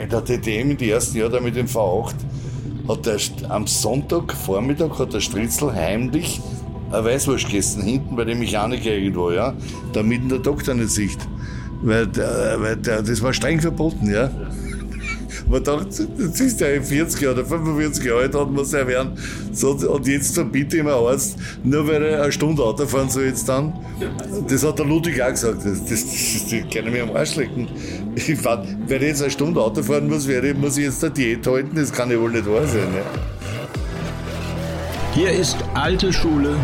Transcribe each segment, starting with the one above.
in der TTM in die ersten Jahre mit dem V8 hat der am Sonntag Vormittag hat der Stritzel heimlich eine Weißwurst gegessen, hinten bei dem Mechaniker irgendwo, ja, damit der Doktor nicht sieht. Weil, der, weil der, das war streng verboten, ja. Man dachte, jetzt ist der 40 oder 45 Jahre alt, hat man sein werden. So, und jetzt verbiete ich mir Arzt, nur weil er eine Stunde Auto fahren soll jetzt dann. Das hat der Ludwig auch gesagt. Das, das, das, das kann ich mir am Arsch lecken. Wenn ich jetzt eine Stunde Auto fahren muss, wäre, muss ich jetzt eine Diät halten. Das kann ja wohl nicht wahr sein. Ja. Hier ist alte Schule,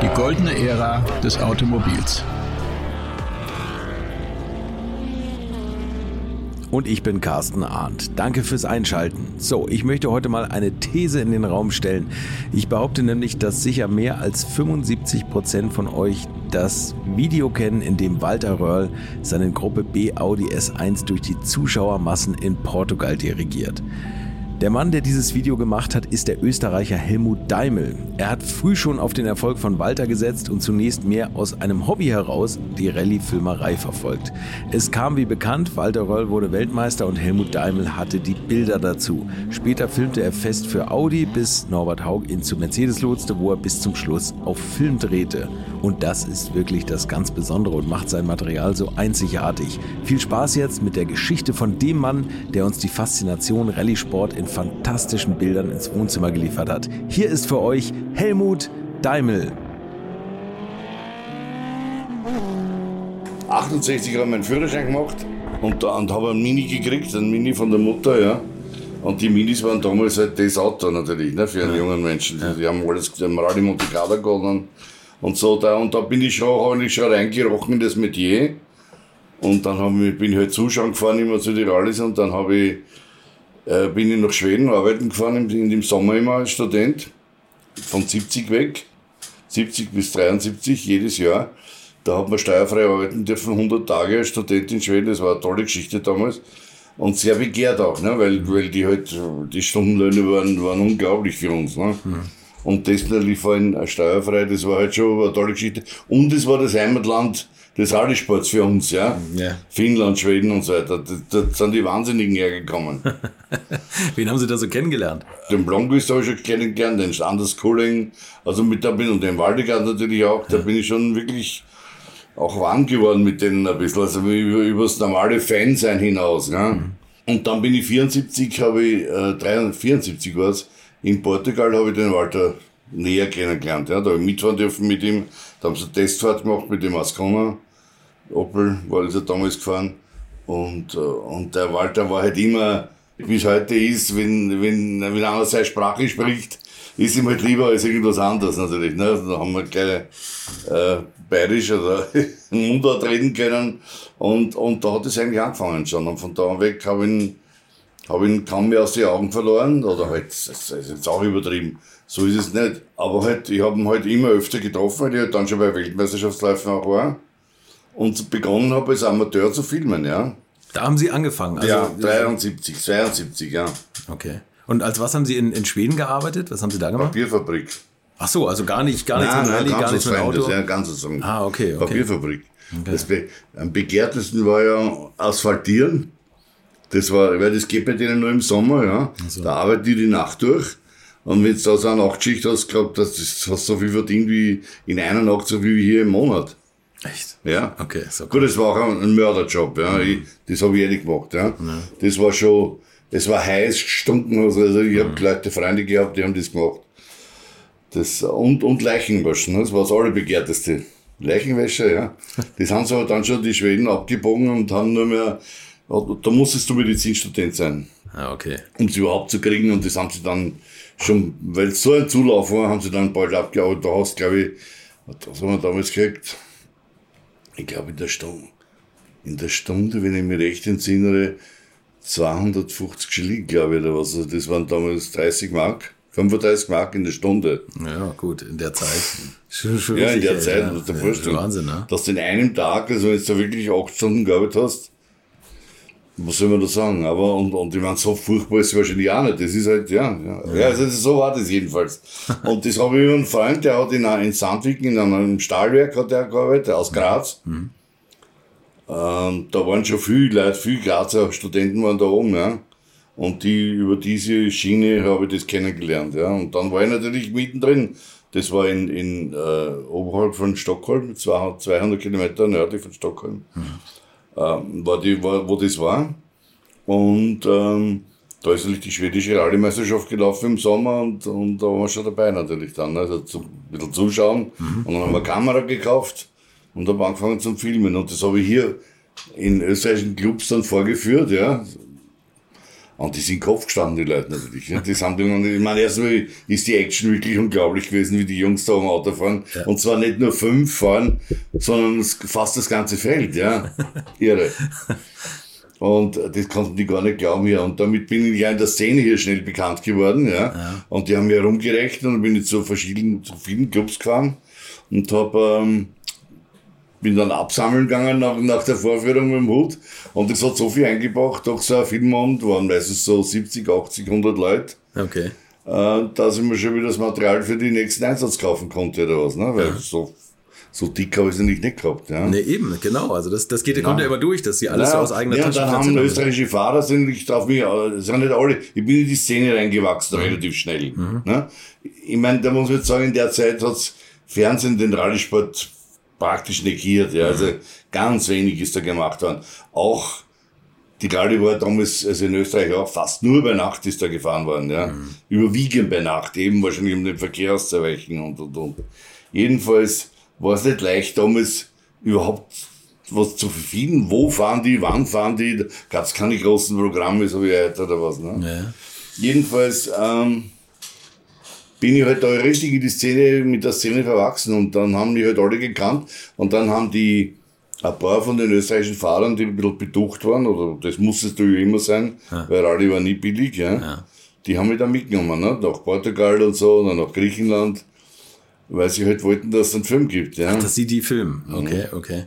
die goldene Ära des Automobils. Und ich bin Carsten Arndt. Danke fürs Einschalten. So, ich möchte heute mal eine These in den Raum stellen. Ich behaupte nämlich, dass sicher mehr als 75 Prozent von euch das Video kennen, in dem Walter Röhrl seinen Gruppe B Audi S1 durch die Zuschauermassen in Portugal dirigiert. Der Mann, der dieses Video gemacht hat, ist der Österreicher Helmut Daimel. Er hat früh schon auf den Erfolg von Walter gesetzt und zunächst mehr aus einem Hobby heraus die Rallye-Filmerei verfolgt. Es kam wie bekannt, Walter Röll wurde Weltmeister und Helmut Daimel hatte die Bilder dazu. Später filmte er fest für Audi, bis Norbert Haug ihn zu Mercedes lotste, wo er bis zum Schluss auf Film drehte. Und das ist wirklich das ganz Besondere und macht sein Material so einzigartig. Viel Spaß jetzt mit der Geschichte von dem Mann, der uns die Faszination Rallye-Sport in fantastischen Bildern ins Wohnzimmer geliefert hat. Hier ist für euch Helmut Daimel. 68 habe ich meinen Führerschein gemacht und, und habe einen Mini gekriegt, einen Mini von der Mutter, ja. Und die Minis waren damals halt das Auto natürlich, ne, für einen ja. jungen Menschen. Die, die haben alles, die haben Rallye Monte Carlo gehabt und so da. Und da bin ich schon, habe ich schon reingerochen in das Metier. Und dann ich, bin ich halt zuschauen gefahren immer zu den Rallyes und dann habe ich äh, bin ich nach Schweden arbeiten gefahren, in, in dem Sommer immer als Student, von 70 weg, 70 bis 73 jedes Jahr. Da hat man steuerfrei arbeiten dürfen, 100 Tage als Student in Schweden, das war eine tolle Geschichte damals. Und sehr begehrt auch, ne? weil, weil die halt, die Stundenlöhne waren, waren unglaublich für uns. Ne? Mhm. Und das natürlich vor allem steuerfrei, das war halt schon eine tolle Geschichte. Und es war das Heimatland des Rallysports für uns, ja? ja. Finnland, Schweden und so weiter. Da, da sind die Wahnsinnigen hergekommen. Wen haben Sie da so kennengelernt? Den Blomqvist habe ich schon kennengelernt, den Anders Kulling, also mit da bin und den Waldegard natürlich auch. Da bin ich schon wirklich auch warm geworden mit denen ein bisschen, also über, über das normale Fansein hinaus. Ja? Mhm. Und dann bin ich 74, habe ich, äh, 73, war es, in Portugal habe ich den Walter näher kennengelernt. Ja? Da habe ich mitfahren dürfen mit ihm, da haben sie eine Testfahrt gemacht mit dem Ascona. Opel war ja damals gefahren. Und, äh, und der Walter war halt immer, wie es heute ist, wenn, wenn, wenn einer seine Sprache spricht, ist ihm halt lieber als irgendwas anderes natürlich. Ne? Da haben wir gleich äh, bayerisch oder Mundart reden können. Und, und da hat es eigentlich angefangen schon. Und von da weg habe ich ihn, hab ihn kaum mehr aus den Augen verloren. Oder halt, das ist jetzt auch übertrieben. So ist es nicht. Aber halt, ich habe ihn halt immer öfter getroffen, weil ich halt dann schon bei Weltmeisterschaftsläufen auch war und begonnen habe als Amateur zu filmen, ja. Da haben Sie angefangen? Also, ja, 73, 72, ja. Okay. Und als was haben Sie in, in Schweden gearbeitet? Was haben Sie da gemacht? Papierfabrik. Ach so, also gar nicht, gar nichts mit Rallye, gar nichts mit Auto? Ja, ganz. Ah, okay, okay. Papierfabrik. Okay. Das Be am begehrtesten war ja Asphaltieren. Das war, weil das geht bei denen nur im Sommer, ja. So. Da arbeiten die die Nacht durch. Und wenn du da so eine Nachtschicht hast, glaubt, das hast so viel verdient wie in einer Nacht, so wie hier im Monat. Echt? Ja. Okay, so Gut, das war auch ein Mörderjob, ja. Mhm. Ich, das habe ich eh nicht gemacht, ja. Mhm. Das war schon, es war heiß, gestunken, also ich mhm. habe Leute, Freunde gehabt, die haben das gemacht. Das, und, und Leichenwaschen, ne? das war das allerbegehrteste. Leichenwäsche, ja. Das haben sie aber dann schon die Schweden abgebogen und haben nur mehr, da musstest du Medizinstudent sein. Ah, okay. Um es überhaupt zu kriegen und das haben sie dann schon, weil es so ein Zulauf war, haben sie dann bald abgearbeitet. Da hast, glaube ich, was haben wir damals gekriegt? ich glaube in der Stunde, in der Stunde, wenn ich mich recht entsinnere, 250 Schilling, glaube ich, oder was. Also das waren damals 30 Mark. 35 Mark in der Stunde. Ja, gut, in der Zeit. Schon, schon ja, in der Zeit, ja, musst du dir vorstellen. Wahnsinn, ne? Dass du in einem Tag, also wenn du da wirklich 8 Stunden gearbeitet hast, was soll man da sagen? Aber, und, und ich meine, so furchtbar ist es wahrscheinlich auch nicht. Das ist halt, ja, ja. ja also so war das jedenfalls. und das habe ich einen Freund, der hat in, in Sandviken, in einem Stahlwerk hat er gearbeitet, aus Graz. Mhm. Ähm, da waren schon viele Leute, viele Grazer Studenten waren da oben, ja. Und die, über diese Schiene habe ich das kennengelernt, ja. Und dann war ich natürlich mittendrin. Das war in, in äh, oberhalb von Stockholm, 200, 200 Kilometer nördlich von Stockholm, mhm. Ähm, war die, war, wo das war. Und ähm, da ist natürlich die schwedische Rallye-Meisterschaft gelaufen im Sommer und, und da waren wir schon dabei natürlich dann. Ne? Also zu, ein bisschen zuschauen. Mhm. Und dann haben wir eine Kamera gekauft und haben angefangen zum Filmen. Und das habe ich hier in österreichischen Clubs dann vorgeführt, ja. Und die sind Kopf gestanden, die Leute natürlich. Ja. Die sind ich meine, erstmal ist die Action wirklich unglaublich gewesen, wie die Jungs da am Auto fahren. Ja. Und zwar nicht nur fünf fahren, sondern fast das ganze Feld, ja. Irre. Und das konnten die gar nicht glauben, ja. Und damit bin ich ja in der Szene hier schnell bekannt geworden, ja. ja. Und die haben mir rumgerechnet und bin jetzt zu verschiedenen, zu vielen Clubs gefahren und habe ähm, bin dann absammeln gegangen nach, nach der Vorführung mit dem Hut und das hat so viel eingebracht, doch so ein Filmabend waren meistens so 70, 80, 100 Leute. Okay. Äh, dass ich mir schon wieder das Material für die nächsten Einsatz kaufen konnte oder was, ne? Weil ja. so so dick habe ich sie nicht, nicht gehabt. Ja. Nee, eben, genau. Also das, das geht, ja. kommt ja immer durch, dass sie alles naja, so aus eigener ja, Tasche dann haben österreichische Fahrer, sind nicht auf mich, sind nicht alle, ich bin in die Szene reingewachsen, mhm. relativ schnell. Mhm. Ne? Ich meine, da muss man jetzt sagen, in der Zeit hat's Fernsehen den Rallye-Sport praktisch negiert. Ja. Also ganz wenig ist da gemacht worden. Auch die Rallye war damals, also in Österreich auch fast nur bei Nacht ist da gefahren worden. Ja. Mhm. Überwiegend bei Nacht, eben wahrscheinlich um den Verkehr auszuweichen und und und. Jedenfalls war es nicht leicht, damals überhaupt was zu finden. Wo fahren die, wann fahren die? Gab es keine großen Programme, so wie heute oder was. Ne? Ja. Jedenfalls ähm, bin ich halt da richtig in die Szene, mit der Szene verwachsen und dann haben die halt alle gekannt und dann haben die ein paar von den österreichischen Fahrern, die ein bisschen beducht waren, oder das muss es natürlich immer sein, ja. weil Rallye war nie billig, ja, ja. die haben mich dann mitgenommen, ne? nach Portugal und so, und nach Griechenland weil sie halt wollten, dass es einen Film gibt. Ja. Ach, dass sie die filmen. Okay, mhm. okay.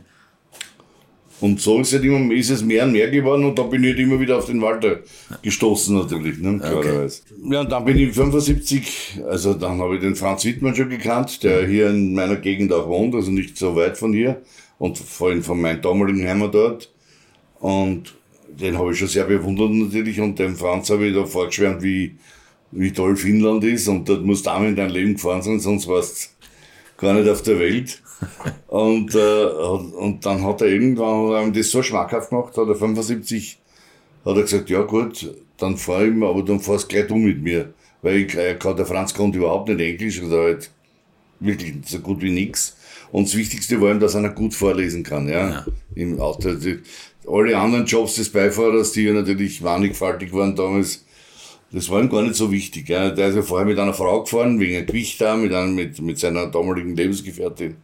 Und so ist, halt immer, ist es mehr und mehr geworden und da bin ich halt immer wieder auf den Walter gestoßen natürlich, ne, klarerweise. Okay. Ja, und dann bin ich 75, also dann habe ich den Franz Wittmann schon gekannt, der hier in meiner Gegend auch wohnt, also nicht so weit von hier und vor allem von meinem damaligen Heimat dort. Und den habe ich schon sehr bewundert natürlich und dem Franz habe ich da vorgeschwärmt, wie, wie toll Finnland ist und dort musst du auch in dein Leben gefahren sein, sonst warst gar nicht auf der Welt. und, äh, und dann hat er irgendwann hat er das so schmackhaft gemacht, hat er 75, hat er gesagt, ja gut, dann fahr ich mal, aber dann fahrst gleich du mit mir. Weil ich, äh, der Franz konnte überhaupt nicht Englisch, oder halt wirklich so gut wie nix. Und das Wichtigste war ihm, dass er gut vorlesen kann, ja. ja. Im Auto. Alle anderen Jobs des Beifahrers, die ja natürlich mannigfaltig waren damals, das war ihm gar nicht so wichtig. Ja. Der ist ja vorher mit einer Frau gefahren, wegen Gewicht da, mit, einem, mit, mit seiner damaligen Lebensgefährtin.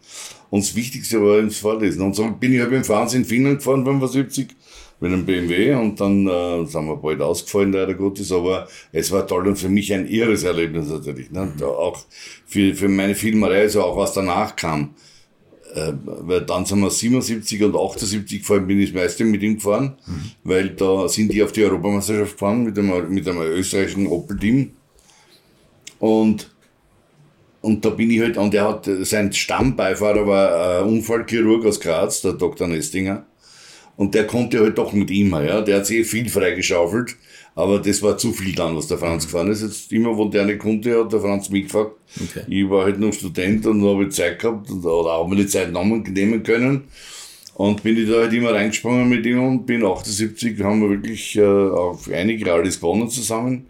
Und das Wichtigste war ihm das Vorlesen. Und so bin ich halt dem Fernsehen in Finnland gefahren, 75, mit einem BMW. Und dann äh, sind wir bald ausgefallen, leider Gottes. Aber es war toll und für mich ein irres Erlebnis natürlich. Ne. Mhm. Auch für, für meine Filmerei, also auch was danach kam äh, weil dann sind wir 77 und 78 gefahren, bin ich das meiste mit ihm gefahren, mhm. weil da sind die auf die Europameisterschaft gefahren mit einem, mit einem österreichischen Opel-Team. Und, und da bin ich halt, und er hat, sein Stammbeifahrer war ein Unfallchirurg aus Graz, der Dr. Nestinger. Und der konnte halt doch nicht immer, ja. Der hat sich viel freigeschaufelt. Aber das war zu viel dann, was der Franz gefahren ist. Jetzt immer, wo der eine konnte, hat der Franz mitgefahren. Okay. Ich war halt noch Student und habe Zeit gehabt oder auch mal die Zeit nehmen können. Und bin ich da halt immer reingesprungen mit ihm und bin 78, haben wir wirklich äh, auf einige alles gewonnen zusammen.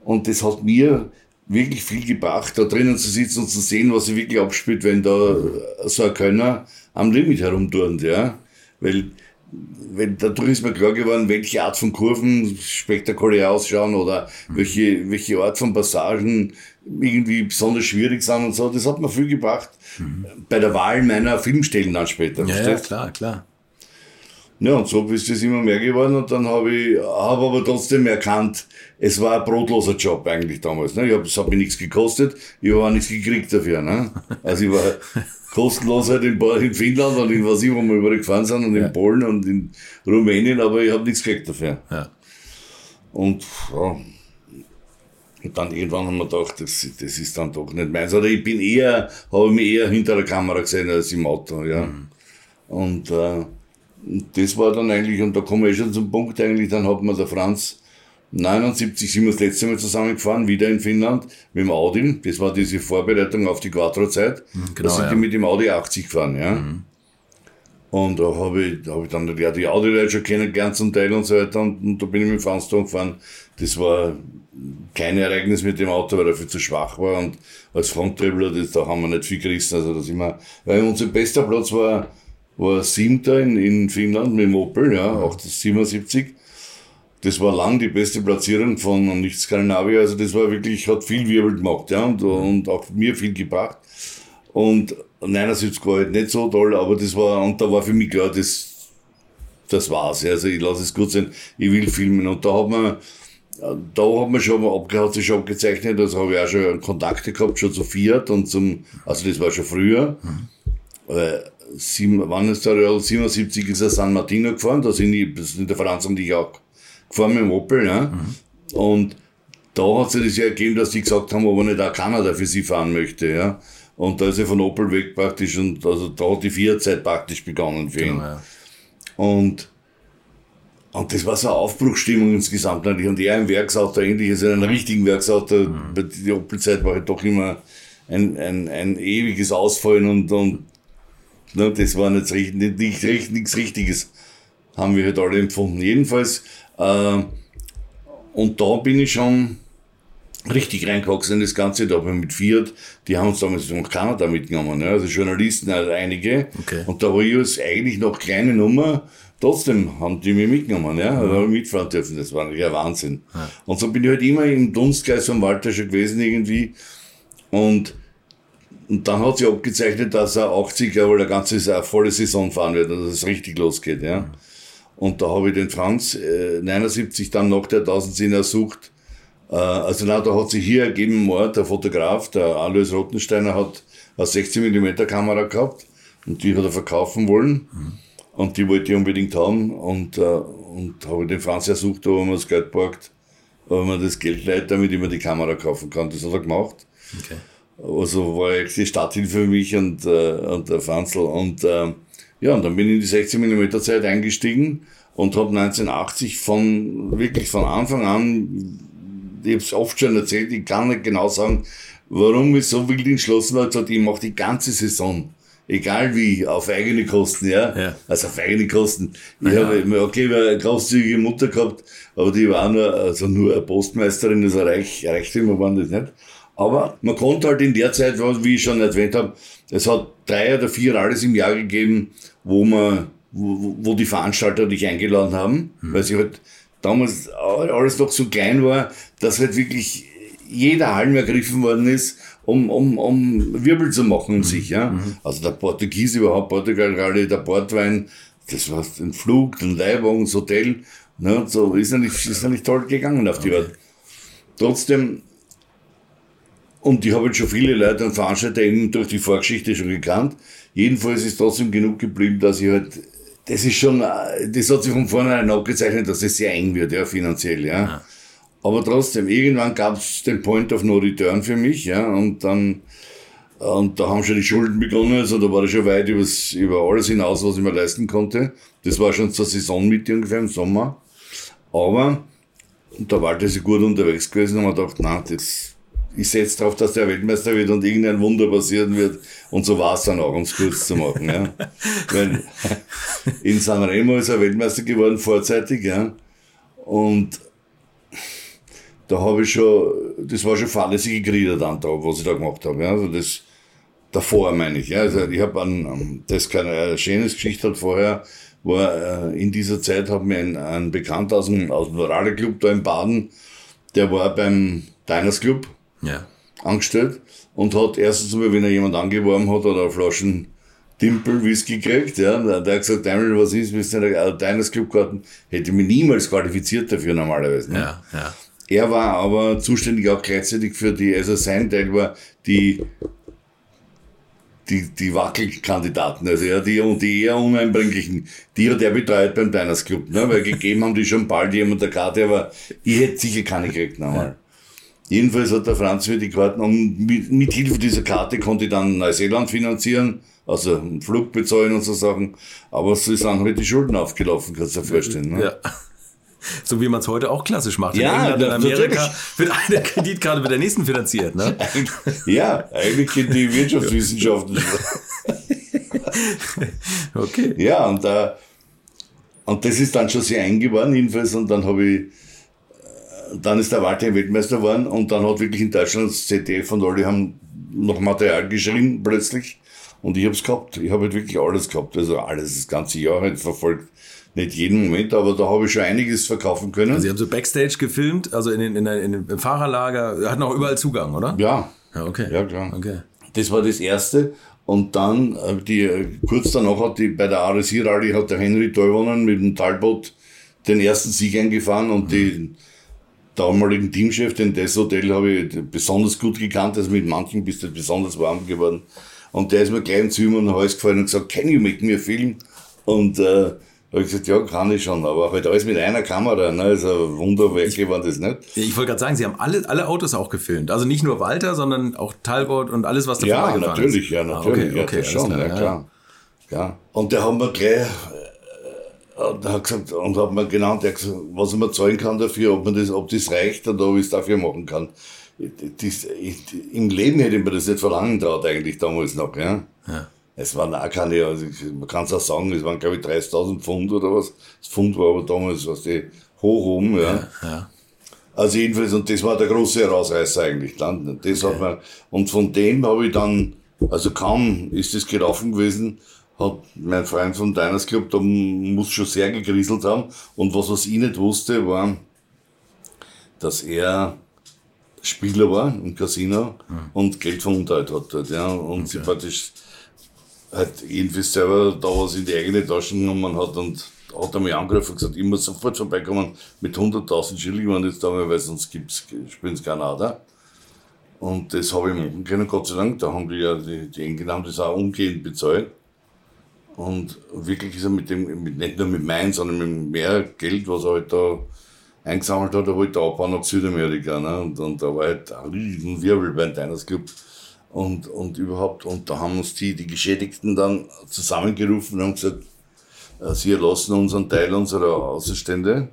Und das hat mir wirklich viel gebracht, da drinnen zu sitzen und zu sehen, was sich wirklich abspielt, wenn da so ein Könner am Limit herumturnt, ja. Weil wenn, dadurch ist mir klar geworden, welche Art von Kurven spektakulär ausschauen oder mhm. welche, welche Art von Passagen irgendwie besonders schwierig sind und so. Das hat mir viel gebracht mhm. bei der Wahl meiner Filmstellen dann später. Ja, ja, klar, klar. Ja, und so ist das immer mehr geworden und dann habe ich, habe aber trotzdem erkannt, es war ein brotloser Job eigentlich damals. Ne? Ich hab, es hat mir nichts gekostet, ich habe auch nichts gekriegt dafür. Ne? Also ich war kostenlos halt in, in Finnland und in was ich, wo wir überall gefahren sind und ja. in Polen und in Rumänien, aber ich habe nichts gekriegt dafür. Ja. Und, ja, und dann irgendwann haben wir gedacht, das, das ist dann doch nicht meins. Oder ich bin eher, habe mich eher hinter der Kamera gesehen als im Auto, ja. Mhm. Und, äh, das war dann eigentlich, und da kommen wir eh schon zum Punkt eigentlich, dann hat mir der Franz 79 sind wir das letzte Mal zusammengefahren, wieder in Finnland, mit dem Audi. Das war diese Vorbereitung auf die Quattro-Zeit. genau, da sind ja. die mit dem Audi 80 gefahren, ja. Und da habe ich, da hab ich dann ja, die Audi-Leute schon kennengelernt zum Teil und so weiter. Und, und da bin ich mit dem da gefahren. Das war kein Ereignis mit dem Auto, weil er viel zu schwach war. Und als Frontträbler, das, da haben wir nicht viel gerissen. Also da sind wir, weil unser bester Platz war, war siebter in, in Finnland mit dem Opel, ja, auch das 77. Das war lang die beste Platzierung von nicht Skandinavien. Also das war wirklich, hat viel Wirbel gemacht, ja, und, und auch mir viel gebracht. Und 79 war halt nicht so toll, aber das war, und da war für mich klar, das, das war's. ja. Also ich lasse es gut sein, ich will filmen. Und da hat man, da hat man schon, abge- hat sich schon abgezeichnet, also habe ich auch schon Kontakte gehabt, schon zu Fiat und zum, also das war schon früher. Äh, sieben, wann ist der Real 77 ist er San Martino gefahren, da sind die, das sind der Franz und ich auch gefahren mit dem Opel, ja. Und da hat sich das ja ergeben, dass die gesagt haben, ob er nicht auch Kanada für sie fahren möchte, ja. Und da ist er von Opel weg praktisch und also da hat die Fiat-Zeit praktisch begonnen für ihn. Genau, ja. Und, und das war so eine Aufbruchsstimmung insgesamt. Und er im Werksauto ähnlich, also in einem richtigen Werksauto, die Opel-Zeit war halt doch immer ein, ein, ein ewiges Ausfallen und, und ne, das war nicht, nicht, nicht, nicht, nichts Richtiges, haben wir halt alle empfunden. Jedenfalls, und da bin ich schon richtig reingewachsen in das Ganze, da habe ich mit Fiat, die haben uns damals nach Kanada mitgenommen, ja, also Journalisten, also einige. Okay. Und da war ich als eigentlich noch kleine Nummer, trotzdem haben die mich mitgenommen, ja, da habe ich mitfahren dürfen, das war ja Wahnsinn. Und so bin ich halt immer im Dunstkreis von Walter schon gewesen irgendwie und und dann hat sich abgezeichnet, dass er 80 er wohl eine ganze eine volle Saison fahren wird, dass es richtig losgeht, ja. Und da habe ich den Franz äh, 79 dann nach der 1010 ersucht. Äh, also na, da hat sich hier ergeben, Mord, der Fotograf, der Alois Rottensteiner hat eine 16 mm Kamera gehabt und die hat er verkaufen wollen. Und die wollte ich unbedingt haben und, äh, und habe den Franz ersucht, ob er mir das Geld borgt, ob er mir das Geld leiht, damit ich mir die Kamera kaufen kann. Das hat er gemacht. Okay. Also war eigentlich die Starthilfe für mich und, äh, und der Franzl. Und äh, ja, und dann bin ich in die 16 mm Zeit eingestiegen und habe 1980 von wirklich von Anfang an, ich habe es oft schon erzählt, ich kann nicht genau sagen, warum ich so wild entschlossen war, gesagt, ich mache die ganze Saison. Egal wie, auf eigene Kosten, ja. Ja. Also auf eigene Kosten. Ich habe, okay, ich eine großzügige Mutter gehabt, aber die war nur, also nur eine Postmeisterin, also reich, Reichtümer waren das nicht. Aber man konnte halt in der Zeit, wie ich schon erwähnt habe, es hat drei oder vier alles im Jahr gegeben, wo man, wo, wo die Veranstalter dich eingeladen haben, weil sie halt damals alles noch so klein war, dass halt wirklich jeder Halm ergriffen worden ist, um, um, um Wirbel zu machen um sich, ja. Also der Portugies überhaupt, Portugal Rallye, der Portwein, das war ein Flug, ein Leihwagen, das Hotel, ne, so ist natürlich, ist natürlich toll gegangen auf die Art. Trotzdem, und ich habe jetzt schon viele Leute und Veranstalter eben durch die Vorgeschichte schon gekannt. Jedenfalls ist trotzdem genug geblieben, dass ich halt, das ist schon, das hat sich von vornherein abgezeichnet, dass es sehr eng wird, ja, finanziell, ja. Aber trotzdem, irgendwann gab es den Point of No Return für mich, ja, und dann, und da haben schon die Schulden begonnen, also da war ich schon weit übers, über alles hinaus, was ich mir leisten konnte. Das war schon zur Saisonmitte ungefähr im Sommer. Aber, und da war das gut unterwegs gewesen und man gedacht, na, das, ich setze darauf, dass der Weltmeister wird und irgendein Wunder passieren wird. Und so war es dann auch, um es kurz zu machen. Ja. Weil in Sanremo ist er Weltmeister geworden, vorzeitig. Ja. Und da habe ich schon, das war schon fahrlässige Kriege dann da, was ich da gemacht habe. Ja. Also das, davor meine ich. Ja. Also ich habe an, das ist keine schöne Geschichte hat vorher, war äh, in dieser Zeit hat mir ein, ein Bekannter aus dem, aus dem Rallye-Club da in Baden, der war beim Diners Club Ja. angestellt und hat erstens mal, wenn er jemand angeworben hat, hat er Flaschen Dimpel Whisky gekriegt, ja. Der der hat gesagt, Daniel, was ist, willst du nicht ein Diners Club Karten? Hätte mich niemals qualifiziert dafür normalerweise. Ne? Ja, ja. Er war aber zuständig auch gleichzeitig für die, also sein Teil war die, die, die Wackelkandidaten, also ja, die, und die eher uneinbringlichen, die hat er betreut beim Diners Club, ne, weil gegeben haben die schon bald jemand der Karte, aber ich hätte sicher keine gekriegt nochmal. Jedenfalls hat der Franz mir die Karten und mit, mit Hilfe dieser Karte konnte ich dann Neuseeland finanzieren, also einen Flug bezahlen und so Sachen. Aber so sind halt die Schulden aufgelaufen, kannst du dir vorstellen. Ne? Ja. So wie man es heute auch klassisch macht. Ja, in England, in Amerika wird eine Kreditkarte mit der nächsten finanziert. Ne? Ja, eigentlich sind die Wirtschaftswissenschaften. Okay. ja, und, äh, und das ist dann schon sehr eng geworden, jedenfalls. Und dann habe ich, dann ist der Walter Weltmeister geworden und dann hat wirklich in Deutschland das ZDF und alle haben noch Material geschrieben plötzlich. Und ich habe es gehabt. Ich habe halt wirklich alles gehabt. Also alles, das ganze Jahr halt verfolgt. Nicht jeden Moment, aber da habe ich schon einiges verkaufen können. Sie haben so Backstage gefilmt, also in, den, in, in dem Fahrerlager, hatten auch überall Zugang, oder? ja, Ja, okay. Ja, klar. Okay. Das war das erste. Und dann, äh, die, äh, kurz danach hat die, bei der RSI Rallye hat der Henry Teuwonen mit dem Talbot den ersten Sieg eingefahren und den damaligen Teamchef, den Des Hotel, habe ich besonders gut gekannt. Also mit manchen bist du besonders warm geworden. Und der ist mir gleich im Zimmer den Hals gefallen und gesagt, can you make me a film? Und, äh, habe ich gesagt, ja, kann ich schon, aber halt alles mit einer Kamera, ne, also Wunderwerke waren das nicht. Ich wollte gerade sagen, Sie haben alle, alle Autos auch gefilmt. Also nicht nur Walter, sondern auch Talbot und alles, was da Ja, natürlich, ist. ja, Ah, natürlich. okay, ja, okay, das alles schon, klar, ja, klar. Ja. Und der hat mir gleich, und hat gesagt, und hat mir genannt, hat gesagt, was ich mir zahlen kann dafür, ob man das, ob das reicht oder ob ich es dafür machen kann. Das, ich, Im Leben hätte ich mir das nicht verlangen traut, eigentlich damals noch, ja. Ja. Es waren auch keine, also ich- man kann es auch sagen, es waren glaube ich 30.000 Pfund oder was. Das Pfund war aber damals, was die hoch oben, ja. Ja. Also jedenfalls, und das war der große Herausreißer eigentlich dann. Das hat man, und von dem habe ich dann, also kaum ist es gelaufen gewesen, hat mein Freund von Diners Club, da muss schon sehr gegriselt haben. Und was, was ich nicht wusste, war, dass er Spieler war im Casino und Geld verunteilt hat dort, ja. Und sie praktisch halt jedenfalls selber da was in die eigene Tasche genommen hat und hat er mich angerufen und gesagt, ich muss sofort vorbeikommen mit 100.000 Schilling, wenn jetzt da mal, weil sonst gibt's, spielen sie keiner da. Und das habe ich machen können, Gott sei Dank. Da haben die ja, die, die Enkel haben das auch umgehend bezahlt. Und wirklich ist er mit dem, mit, nicht nur mit meinem, sondern mit mehr Geld, was er halt da eingesammelt hat, er wollte abbauen nach Südamerika. Ne? Und, und da war halt ein riesen Wirbel beim Diners Club. Und, und überhaupt, und da haben uns die, die Geschädigten dann zusammengerufen und haben gesagt, äh, sie erlassen uns einen Teil unserer Außenstände,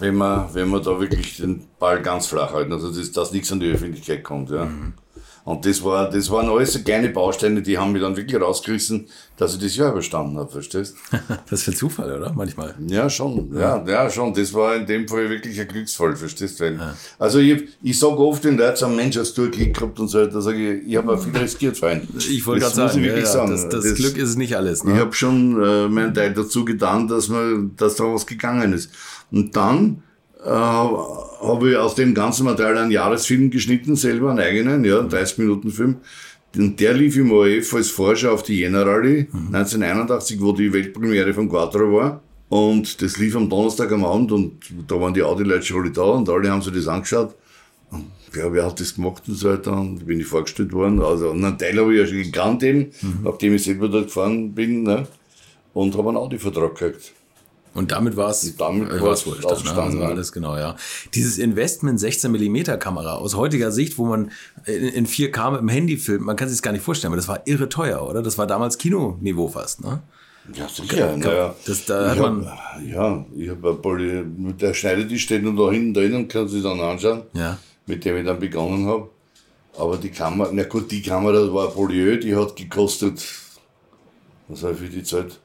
wenn wir, wenn wir da wirklich den Ball ganz flach halten, also dass, nichts an die Öffentlichkeit kommt. Ja. Und das, war, das waren alles so kleine Bausteine, die haben mich dann wirklich rausgerissen, dass ich das Jahr überstanden habe, verstehst Das ist für Zufall, oder? Manchmal. ja, schon, ja, ja, schon. Das war in dem Fall wirklich ein Glücksfall, verstehst du? Weil- Also ich, ich sag oft den Leuten, sagen, Mensch, hast du ein Glück gehabt und so, da sage ich, ich habe viel riskiert, Freund. Ich wollte Das gerade sagen, ich ja, wirklich ja, sagen. das, das, Glück ist nicht alles. Ich Ne? habe schon äh, meinen Teil dazu getan, dass, man, dass da was gegangen ist. Und dann äh, habe ich aus dem ganzen Material einen Jahresfilm geschnitten, selber, einen eigenen, ja, 30 Minuten Film. Und der lief im ORF als Forscher auf die Jena Rallye 1981, wo die Weltpremiere von Quattro war. Und das lief am Donnerstag am Abend und da waren die Audi-Leute schon alle da und alle haben sich das angeschaut. Und ja, wer hat das gemacht und so weiter? Und bin ich vorgestellt worden. Also, und einen Teil habe ich ja schon gekannt eben, nachdem ich selber dort gefahren bin, ne? Und habe einen Audi-Vertrag gekriegt. Und damit war es damit äh, war war's Ne? war ja. alles genau, ja. Dieses Investment 16 mm Kamera aus heutiger Sicht, wo man in, in 4K mit dem Handy filmt, man kann sich das gar nicht vorstellen, aber das war irre teuer, oder? Das war damals Kinoniveau fast, ne? Ja, sicher. Naja. das- da hat man- hab, ja, ich habe Poly, der Schneider, die steht noch da hinten drin und kann sich dann anschauen, Ja. mit dem ich dann begonnen habe. Aber die Kamera, na gut, die Kamera war Polieu, die hat gekostet, was habe ich für die Zeit?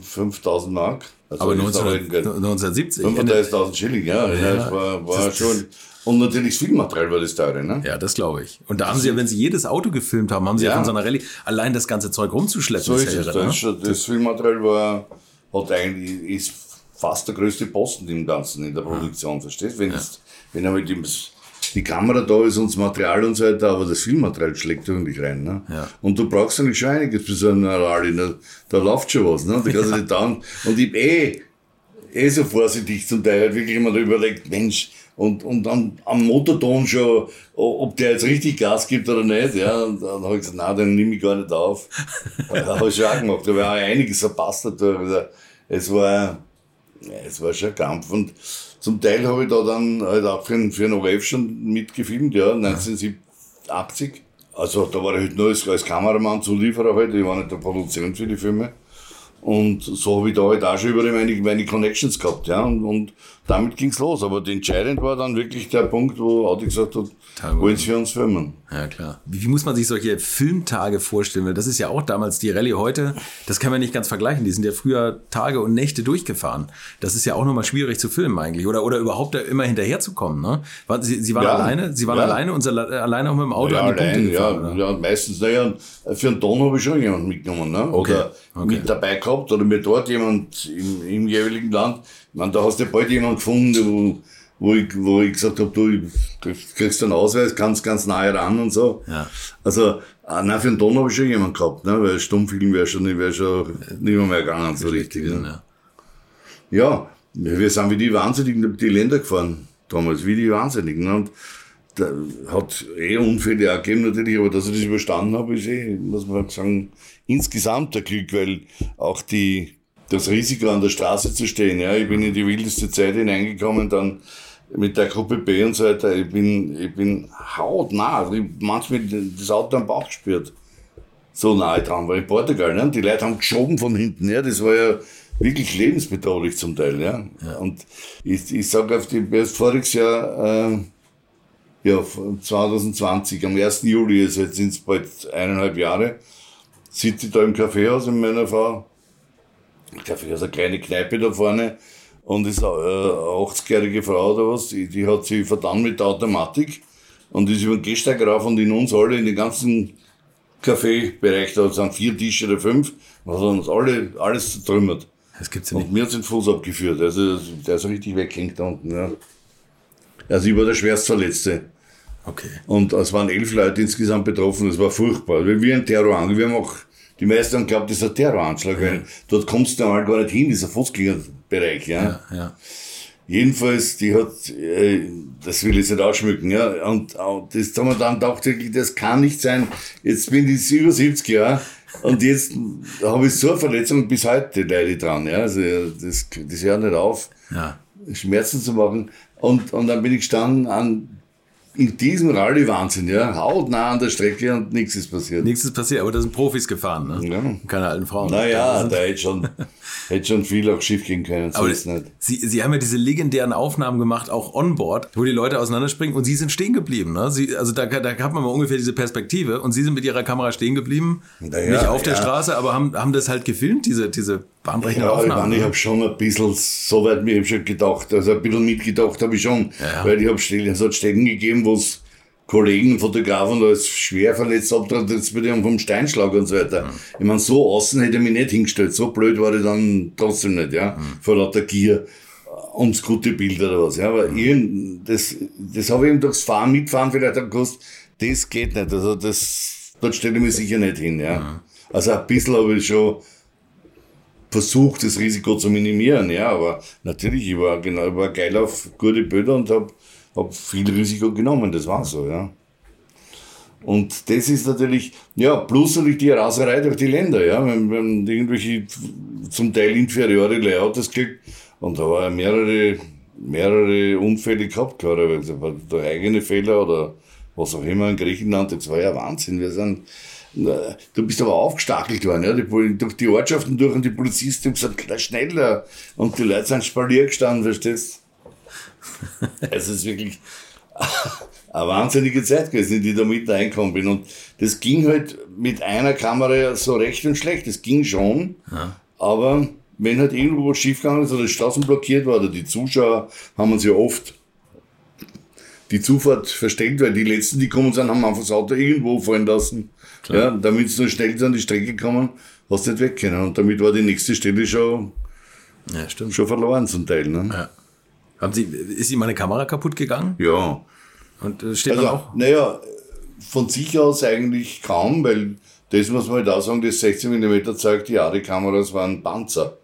5000 Mark. Also Aber ist 19, noch ein Geld. 1970. Ende- 35.000 Schilling, ja. ja, das war, war Das- schon. Und natürlich das Filmmaterial war das teure, ne? Ja, das glaube ich. Und da haben sie ja, wenn sie jedes Auto gefilmt haben, haben sie ja, Ja. von so einer Rallye allein das ganze Zeug rumzuschleppen. So ist ja es. irre, Das, ne? das Filmmaterial war, hat eigentlich, ist fast der größte Posten im Ganzen in der Produktion, verstehst du? Wenn, es- wenn halt die, die Kamera da ist und das Material und so weiter, aber das Filmmaterial schlägt eigentlich rein. Ne? Ja. Und du brauchst eigentlich schon einiges für so einer Rallye. Ne? Da läuft schon was. Ne? Da kannst du nicht down. Und ich bin eh, eh so vorsichtig zum Teil, halt wirklich immer da überlegt, Mensch, und, und dann am Motorton schon, ob der jetzt richtig Gas gibt oder nicht, ja, und dann habe ich gesagt, nein, den nehme ich gar nicht auf. Das habe ich schon auch gemacht, da war auch einiges verpasst es war, Ja, es war schon ein Kampf und zum Teil habe ich da dann halt auch für, für einen ORF schon mitgefilmt, ja, 1980. Also da war ich halt nur als, als Kameramann, Zulieferer halt, ich war nicht der Produzent für die Filme. Und so habe ich da halt auch schon über meine, meine Connections gehabt, ja. Und, und damit ging's los. Aber entscheidend war dann wirklich der Punkt, wo Audi gesagt hat, wollen Sie für uns filmen. Ja, klar. Wie, wie, muss man sich solche Filmtage vorstellen? Weil das ist ja auch damals die Rallye heute, das kann man nicht ganz vergleichen. Die sind ja früher Tage und Nächte durchgefahren. Das ist ja auch nochmal schwierig zu filmen eigentlich. Oder, oder überhaupt da immer hinterherzukommen, ne? Sie, Sie waren ja, alleine? Sie waren ja. alleine und alleine auch mit dem Auto ja, an die allein, Punkte gefahren, ja, ja, meistens, naja, für einen Ton habe ich schon jemanden mitgenommen, ne? Okay. Oder okay. mit dabei gehabt oder mir dort jemand im, im jeweiligen Land. Meine, da hast du bald jemanden gefunden, wo, wo, ich, wo ich gesagt habe, du kriegst einen Ausweis, kannst ganz nahe ran und so. Ja. Also, äh, nein, für einen Ton habe ich schon jemanden gehabt, ne? weil Stummfilm wäre schon, wär schon nicht mehr, mehr gegangen, so richtig. Ne? Ja. ja, wir sind wie die Wahnsinnigen die Länder gefahren, damals, wie die Wahnsinnigen. Ne? Und da hat eh Unfälle auch gegeben natürlich, aber dass ich das überstanden habe, ist eh, muss man sagen, insgesamt der Glück, weil auch die, das Risiko an der Straße zu stehen, ja, ich bin in die wildeste Zeit hineingekommen, dann mit der Gruppe B und so weiter, ich bin, ich bin hautnah, ich manchmal das Auto am Bauch gespürt. So nahe dran war in Portugal, ne? Die Leute haben geschoben von hinten, ja, das war ja wirklich lebensbedrohlich zum Teil, ja. ja. Und ich, ich sage auf die, erst voriges Jahr, äh, ja, 2020, am 1. Juli, also jetzt sind es bald eineinhalb Jahre, sitze ich da im Kaffeehaus mit meiner Frau. Kaffeehaus, eine kleine Kneipe da vorne. Und ist eine 80-jährige Frau oder was, die, die hat sich verdammt mit der Automatik und ist über den Gehsteig rauf und in uns alle, in den ganzen Kaffeebereich, da sind vier Tische oder fünf, und hat uns alle, alles zertrümmert. Das gibt's ja nicht. Und mir hat den Fuß abgeführt, also der ist richtig weggehängt da unten, ja. Also ich war der Schwerstverletzte. Okay. Und es waren elf Leute insgesamt betroffen, das war furchtbar. Wie ein Terroranschlag. Wir haben auch, die meisten haben geglaubt, das ist ein Terroranschlag, ja. weil dort kommst du einmal gar nicht hin, dieser Fußgängerbereich, ja. ja, ja. Jedenfalls, die hat, äh, das will ich nicht ausschmücken, ja. Und, und das haben wir dann gedacht, das kann nicht sein. Jetzt bin ich über 70 Jahre und jetzt habe ich so eine Verletzung bis heute leide ich dran, ja. Also das, das hört nicht auf, ja. Schmerzen zu machen. Und, und dann bin ich gestanden an in diesem Rallye-Wahnsinn, ja, hautnah an der Strecke und nichts ist passiert. Nichts ist passiert, aber da sind Profis gefahren, ne? Ja. Keine alten Frauen. Naja, da hätte schon, hätte schon viel auch schief gehen können, aber nicht. Sie, Sie haben ja diese legendären Aufnahmen gemacht, auch onboard, wo die Leute auseinanderspringen und Sie sind stehen geblieben, ne? Sie, also da, da hat man mal ungefähr diese Perspektive und Sie sind mit Ihrer Kamera stehen geblieben, naja, nicht auf der ja. Straße, aber haben, haben das halt gefilmt, diese, diese bahnbrechende ja, Aufnahmen. Ich, meine, ich habe schon ein bisschen, so weit mir schon gedacht, also ein bisschen mitgedacht habe ich schon, Ja. weil ich habe Stellen, es hat Stellen gegeben, wo es Kollegen, Fotografen da ist schwer verletzt abtrat, jetzt bei dem vom Steinschlag und so weiter. Ich meine, so außen hätte ich mich nicht hingestellt. So blöd war ich dann trotzdem nicht, ja. Vor lauter Gier ums gute Bild oder was, ja. Aber irgend, das, das habe ich eben durchs Fahren, Mitfahren vielleicht auch gewusst, das geht nicht. Also das, dort stelle ich mich sicher nicht hin, ja. Also ein bisschen habe ich schon versucht, das Risiko zu minimieren, ja. Aber natürlich, ich war genau, ich war geil auf gute Bilder und habe hab viel Risiko genommen, das war so, ja. Und das ist natürlich, ja, plus natürlich die Raserei durch die Länder, ja, wenn, wenn irgendwelche zum Teil inferiore Layouts kriegt, und da war ja mehrere, mehrere Unfälle gehabt, klarerweise, der eigene Fehler oder was auch immer in Griechenland, das war ja Wahnsinn, wir sind, du bist aber aufgestachelt worden, ja, die, durch die Ortschaften durch und die Polizisten haben gesagt, "Na, schneller, und die Leute sind spaliert gestanden, verstehst es ist wirklich eine wahnsinnige Zeit gewesen, in die ich da mit reingekommen bin. Und das ging halt mit einer Kamera so recht und schlecht. Das ging schon, aber wenn halt irgendwo was schiefgegangen ist oder die Straßen blockiert war oder die Zuschauer haben uns ja oft die Zufahrt versteckt, weil die letzten, die kommen sind, haben einfach das Auto irgendwo fallen lassen. Ja, damit sie nur schnell an die Strecke kommen, hast du nicht weg können. Und damit war die nächste Stelle schon, Ja, stimmt. schon verloren zum Teil. Ne? Ja. Haben Sie, ist Ihnen meine Kamera kaputt gegangen? ja. Und äh, steht Also, auch? naja, von sich aus eigentlich kaum, weil das muss man halt auch sagen, das 16 mm zeigt, die ARRI-Kameras waren Panzer.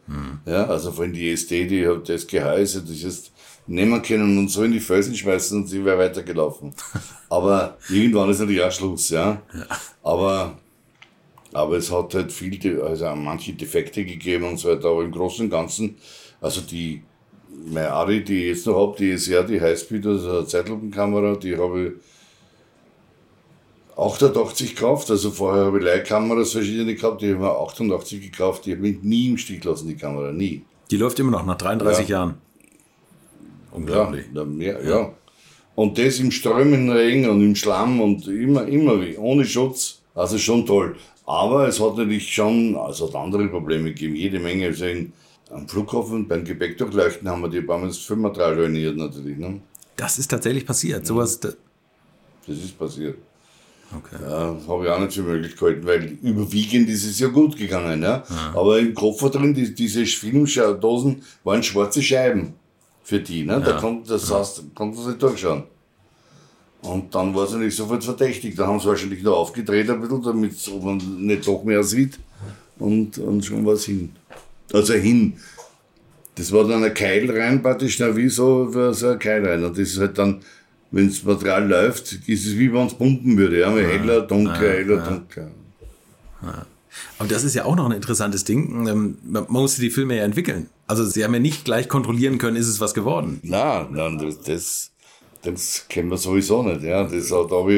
Ja, also vor allem die SD, die hat das Gehäuse, das ist nehmen können und so in die Felsen schmeißen und sie wäre weitergelaufen. Aber irgendwann ist natürlich auch Schluss, ja. Aber Aber es hat halt viel, also manche Defekte gegeben und so weiter, aber im Großen und Ganzen, also die, meine Ari, die ich jetzt noch habe, die ist ja die Highspeed, also Zeitlupenkamera, die habe ich 88 gekauft, also vorher habe ich Leihkameras verschiedene gehabt, die habe ich mir 88 gekauft, die habe ich nie im Stich lassen, die Kamera, nie. Die läuft immer noch nach 33 Ja. Jahren. Unglaublich. Ja, mehr, ja. Und das im strömenden Regen und im Schlamm und immer, immer wie, ohne Schutz. Also schon toll. Aber es hat natürlich schon, also hat andere Probleme gegeben, jede Menge. Also in, am Flughafen beim Gepäckdurchleuchten haben wir die das Filmmaterial ruiniert natürlich. Ne? Das ist tatsächlich passiert. Sowas. da- Das ist passiert. Okay. Ja, habe ich auch nicht für möglich gehalten, weil überwiegend ist es ja gut gegangen. Ja? Aber im Koffer drin, die, diese Filmdosen waren schwarze Scheiben für die. Ne? Da kommt, das heißt, konnten sie nicht durchschauen. Und dann war es natürlich sofort verdächtig. Da haben sie wahrscheinlich noch aufgedreht ein bisschen, damit man nicht doch mehr sieht. Und, und schon war es hin. Also hin. Das war dann ein Keil rein, praktisch, na, wie so, so ein Keil rein. Und das ist halt dann, wenn das Material läuft, ist es wie wenn es pumpen würde. Ja, heller, dunkler, heller, dunkler. Aber das ist ja auch noch ein interessantes Ding. Ähm, Man musste die Filme ja entwickeln. Also sie haben ja nicht gleich kontrollieren können, ist es was geworden. Nein, nein, das, das, das kennen wir sowieso nicht. Ja. Das hat, da habe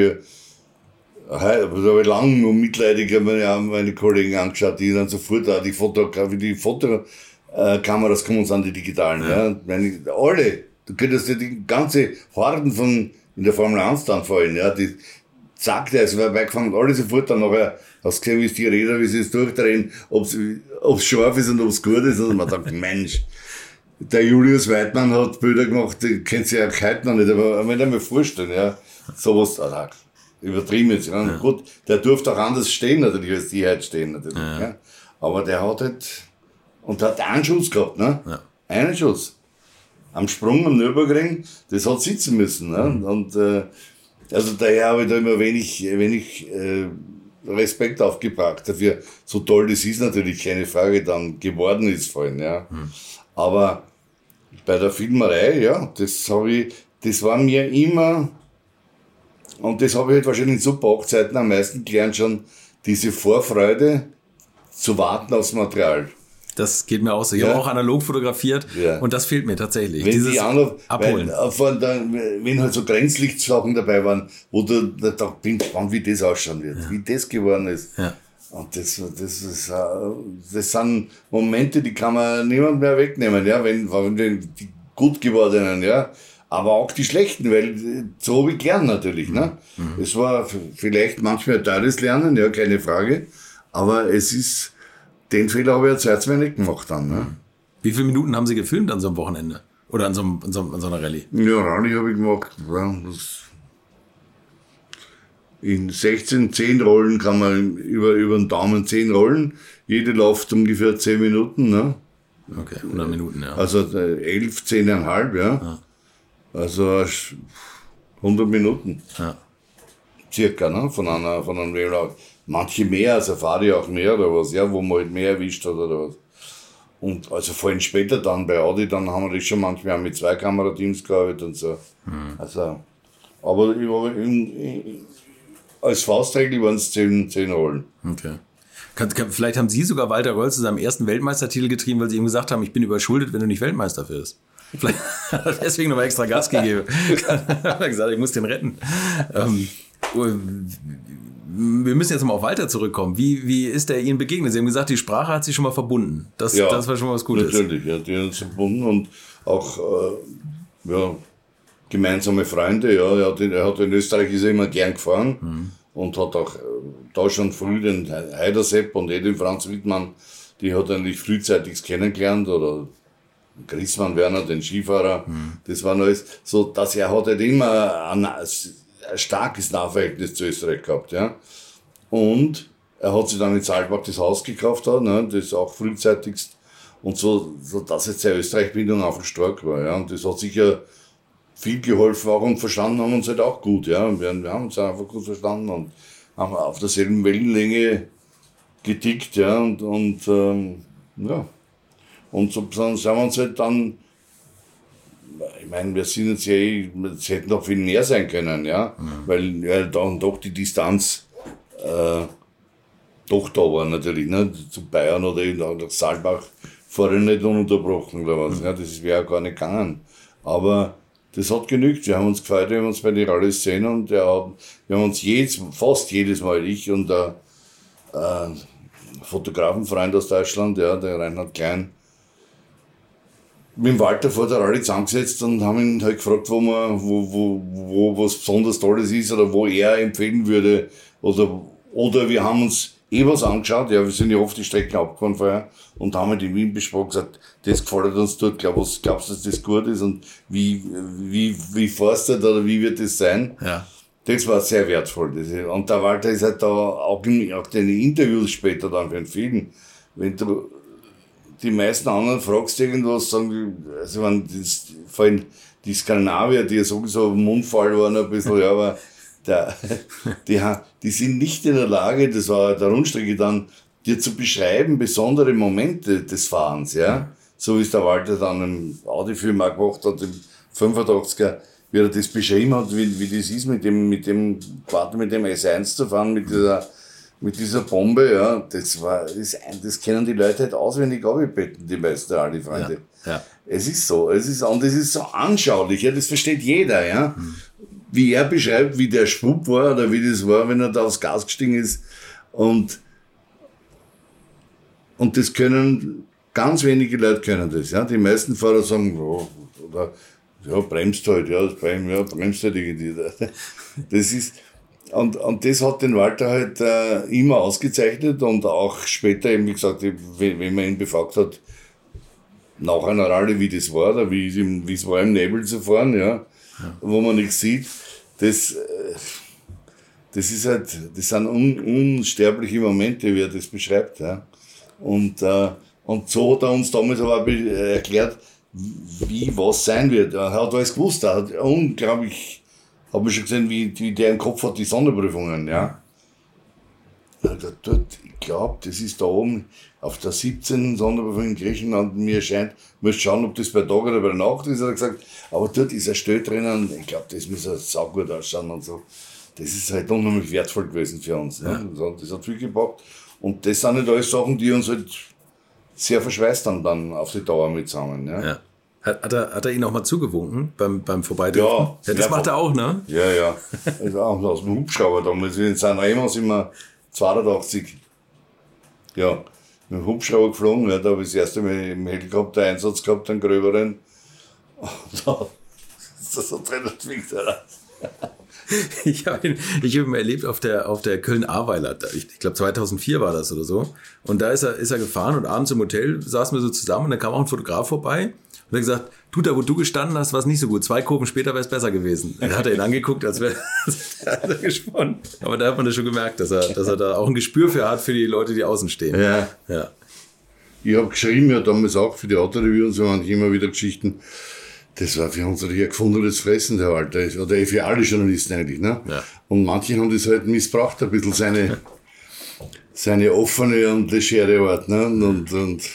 ich, habe ich lang und mitleidig meine, ja, meine Kollegen angeschaut, die dann sofort auch die Fotografie, die Fotokameras kommen uns an die digitalen. Ja. Meine, alle, du könntest dir die ganze Horden von in der Formel 1 dann fallen. Ja. Die, zack, der ist weggefangen, alle sofort dann nachher, hast du gesehen, wie es die Räder, wie sie es durchdrehen, ob es scharf ist und ob es gut ist. Und man sagt, Mensch, der Julius Weidmann hat Bilder gemacht, die kennt sich ja heute noch nicht, aber wenn ich mir vorstellen, ja, sowas, also, übertrieben jetzt, ja. Gut, der durfte auch anders stehen natürlich, als die heute stehen natürlich, ja. Aber der hat halt, und hat einen Schuss gehabt, ne? Ja. Einen Schuss. Am Sprung, am Nürburgring, das hat sitzen müssen, ne? Und, äh, also daher habe ich da immer wenig, wenig, äh, Respekt aufgebracht dafür. So toll das ist natürlich, keine Frage, dann geworden ist vorhin, ja. Aber bei der Filmerei, ja, das habe ich, das war mir immer, und das habe ich halt wahrscheinlich in super Hochzeiten am meisten gelernt schon, diese Vorfreude zu warten aufs Material. Das geht mir auch so. Ich Ja. habe auch analog fotografiert Ja. und das fehlt mir tatsächlich. Wenn Dieses die anderen, Abholen. Weil, äh, von der, wenn halt so Grenzlichtsachen dabei waren, wo du da, bin gespannt, wie das ausschauen wird, wie das geworden ist. Ja. Und das, das, ist, äh, das sind Momente, die kann man niemand mehr wegnehmen, ja, wenn, wenn die, gut gewordenen, ja. Aber auch die schlechten, weil äh, so habe ich gelernt natürlich. Ne? Es war vielleicht manchmal ein teures Lernen, ja, keine Frage. Aber es ist, den Fehler habe ich jetzt jetzt nicht gemacht dann. Ne? Wie viele Minuten haben Sie gefilmt an so einem Wochenende? Oder an so, einem, an so, an so einer Rallye? Ja, Rallye habe ich gemacht. Ja, in 16, 10 Rollen kann man über, über den Daumen 10 Rollen. Jede läuft ungefähr 10 Minuten. Ne? Okay, 100 Minuten, ja. Also äh, 11, 10,5, ja. Also sch- 100 Minuten ja. circa ne? von, einer, von einem Vlog. Manche mehr, also Fahre auch mehr oder was, ja, wo man halt mehr erwischt hat oder was. Und also vor allem später dann bei Audi, dann haben wir das schon manchmal auch mit zwei Kamerateams gearbeitet und so. Also, aber ich war in, in, als Faustregel waren es zehn, zehn Rollen. Okay. Vielleicht haben Sie sogar Walter Röll zu seinem ersten Weltmeistertitel getrieben, weil Sie ihm gesagt haben, ich bin überschuldet, wenn du nicht Weltmeister wirst. Vielleicht hat er deswegen nochmal extra Gas gegeben. hat er gesagt, ich muss den retten. Ähm, wir müssen jetzt mal auf Walter zurückkommen. Wie, wie ist er Ihnen begegnet? Sie haben gesagt, die Sprache hat Sie schon mal verbunden. Das, das war schon mal was Gutes. Natürlich, ja, die haben uns verbunden und auch äh, ja, gemeinsame Freunde. Ja, er, hat in, er hat in Österreich ist er immer gern gefahren und hat auch äh, da schon früh den Heidersepp und eh den Franz Wittmann, die hat er eigentlich frühzeitig kennengelernt oder Griesmann Werner, den Skifahrer, das war alles so, dass er hat halt immer starkes Nahverhältnis zu Österreich gehabt, ja. Und er hat sich dann in Saalbach das Haus gekauft, hat, ne, das auch frühzeitigst. Und so, so dass jetzt seine Österreich-Bindung einfach stark war. Ja. Und das hat sicher viel geholfen auch und verstanden haben uns halt auch gut. Ja. Wir, wir haben uns einfach gut verstanden und haben auf derselben Wellenlänge getickt. Ja. Und, und ähm, ja. Und so sind wir uns halt dann, meine, wir sind jetzt ja, eh- es hätte noch viel mehr sein können, ja. Weil ja, da und doch die Distanz äh, doch da war natürlich, ne? zu Bayern oder in, nach Saalbach fahre ich nicht ununterbrochen oder was. Ja, das wäre ja gar nicht gegangen. Aber das hat genügt. Wir haben uns gefreut, wir haben uns bei den Rallyes gesehen und ja, wir haben uns jedes, fast jedes Mal, ich und der äh, Fotografenfreund aus Deutschland, ja, der Reinhard Klein, mit dem Walter vor der Rallye zusammengesetzt und haben ihn halt gefragt, wo, man, wo, wo, wo was besonders Tolles ist oder wo er empfehlen würde. Oder, oder wir haben uns eh was angeschaut, ja, wir sind ja oft die Strecken abgefahren vorher und haben halt in Wien besprochen, gesagt, das gefällt uns dort, glaub, was glaubst du, dass das gut ist und wie, wie, wie fährst du oder wie wird das sein? Ja. Das war sehr wertvoll. Das, und der Walter ist halt da auch in, auch in den Interviews später dann für den Film, wenn du die meisten anderen fragst irgendwas, sagen die, also wenn das, vor allem die Skandinavier, die ja sowieso Mundfall waren ein bisschen, ja, aber der, die, die sind nicht in der Lage, das war der Rundstrecke dann, dir zu beschreiben, besondere Momente des Fahrens, ja. So wie es der Walter dann im Audi-Film auch gemacht hat, im 85er, wie er das beschrieben hat, wie, wie das ist, mit dem, mit dem, Quad, mit dem S1 zu fahren, mit dieser, mit dieser Bombe, ja, das war, das, das kennen die Leute halt auswendig abgebetten, die meisten alle Freunde. Ja, ja. Es ist so, es ist, und es ist so anschaulich, ja, das versteht jeder, ja. Mhm. Wie er beschreibt, wie der Schwupp war oder wie das war, wenn er da aufs Gas gestiegen ist. Und, und das können, ganz wenige Leute können das, ja. Die meisten Fahrer sagen, oh, oder, ja, bremst halt, ja, das bremst, ja, bremst halt irgendwie. Das ist, und, und das hat den Walter halt äh, immer ausgezeichnet und auch später eben, wie gesagt, wenn, wenn man ihn befragt hat, nach einer Rallye, wie das war, oder wie, wie es war im Nebel zu fahren, ja, ja. wo man nichts sieht, das, äh, das ist halt, das sind un, unsterbliche Momente, wie er das beschreibt, ja. Und, äh, und so hat er uns damals aber erklärt, wie was sein wird. Er hat alles gewusst, er hat unglaublich, habe ich schon gesehen, wie, wie der im Kopf hat, die Sonderprüfungen, ja. Also dort, ich glaube, das ist da oben auf der 17. Sonderprüfung in Griechenland, mir scheint, muss schauen, ob das bei Tag oder bei Nacht ist, hat er gesagt, aber dort ist ein Stöð drinnen, ich glaube, das muss ja saugut ausschauen und so. Das ist halt unheimlich wertvoll gewesen für uns. Ja. ja. Das hat viel gebracht. Und das sind halt alles Sachen, die uns halt sehr verschweißt dann, dann auf die Dauer mit zusammen. Ja. ja. Hat, hat, er, hat er ihn auch mal zugewunken beim, beim Vorbeidrücken? Ja, ja, das macht er auch, ne? Ja, ja. Also auch aus dem Hubschrauber damals. In Sanremo sind wir 82. Ja, mit dem Hubschrauber geflogen. Ja, da habe ich das erste Mal im Helikopter-Einsatz gehabt, einen gröberen. Und da ist das so drin entwickelt. ich habe ihn, ich hab ihn erlebt auf der, auf der Köln-Ahrweiler. Ich, ich glaube 2004 war das oder so. Und da ist er, ist er gefahren und abends im Hotel saßen wir so zusammen und dann kam auch ein Fotograf vorbei und hat gesagt, du, da wo du gestanden hast, war es nicht so gut. Zwei Kurven später wäre es besser gewesen. Dann hat er ihn angeguckt, als wäre er gesponnen. Aber da hat man das schon gemerkt, dass er, dass er da auch ein Gespür für hat für die Leute, die außen stehen. Ja. ja. Ich habe geschrieben, ja damals auch für die Autoreview und so waren immer wieder Geschichten. Das war für uns natürlich ein gefundenes Fressen, der Walter. Oder für alle Journalisten eigentlich. Ne? Ja. Und manche haben das halt missbraucht, ein bisschen seine, seine offene und legere Art. Ne? Und, und, und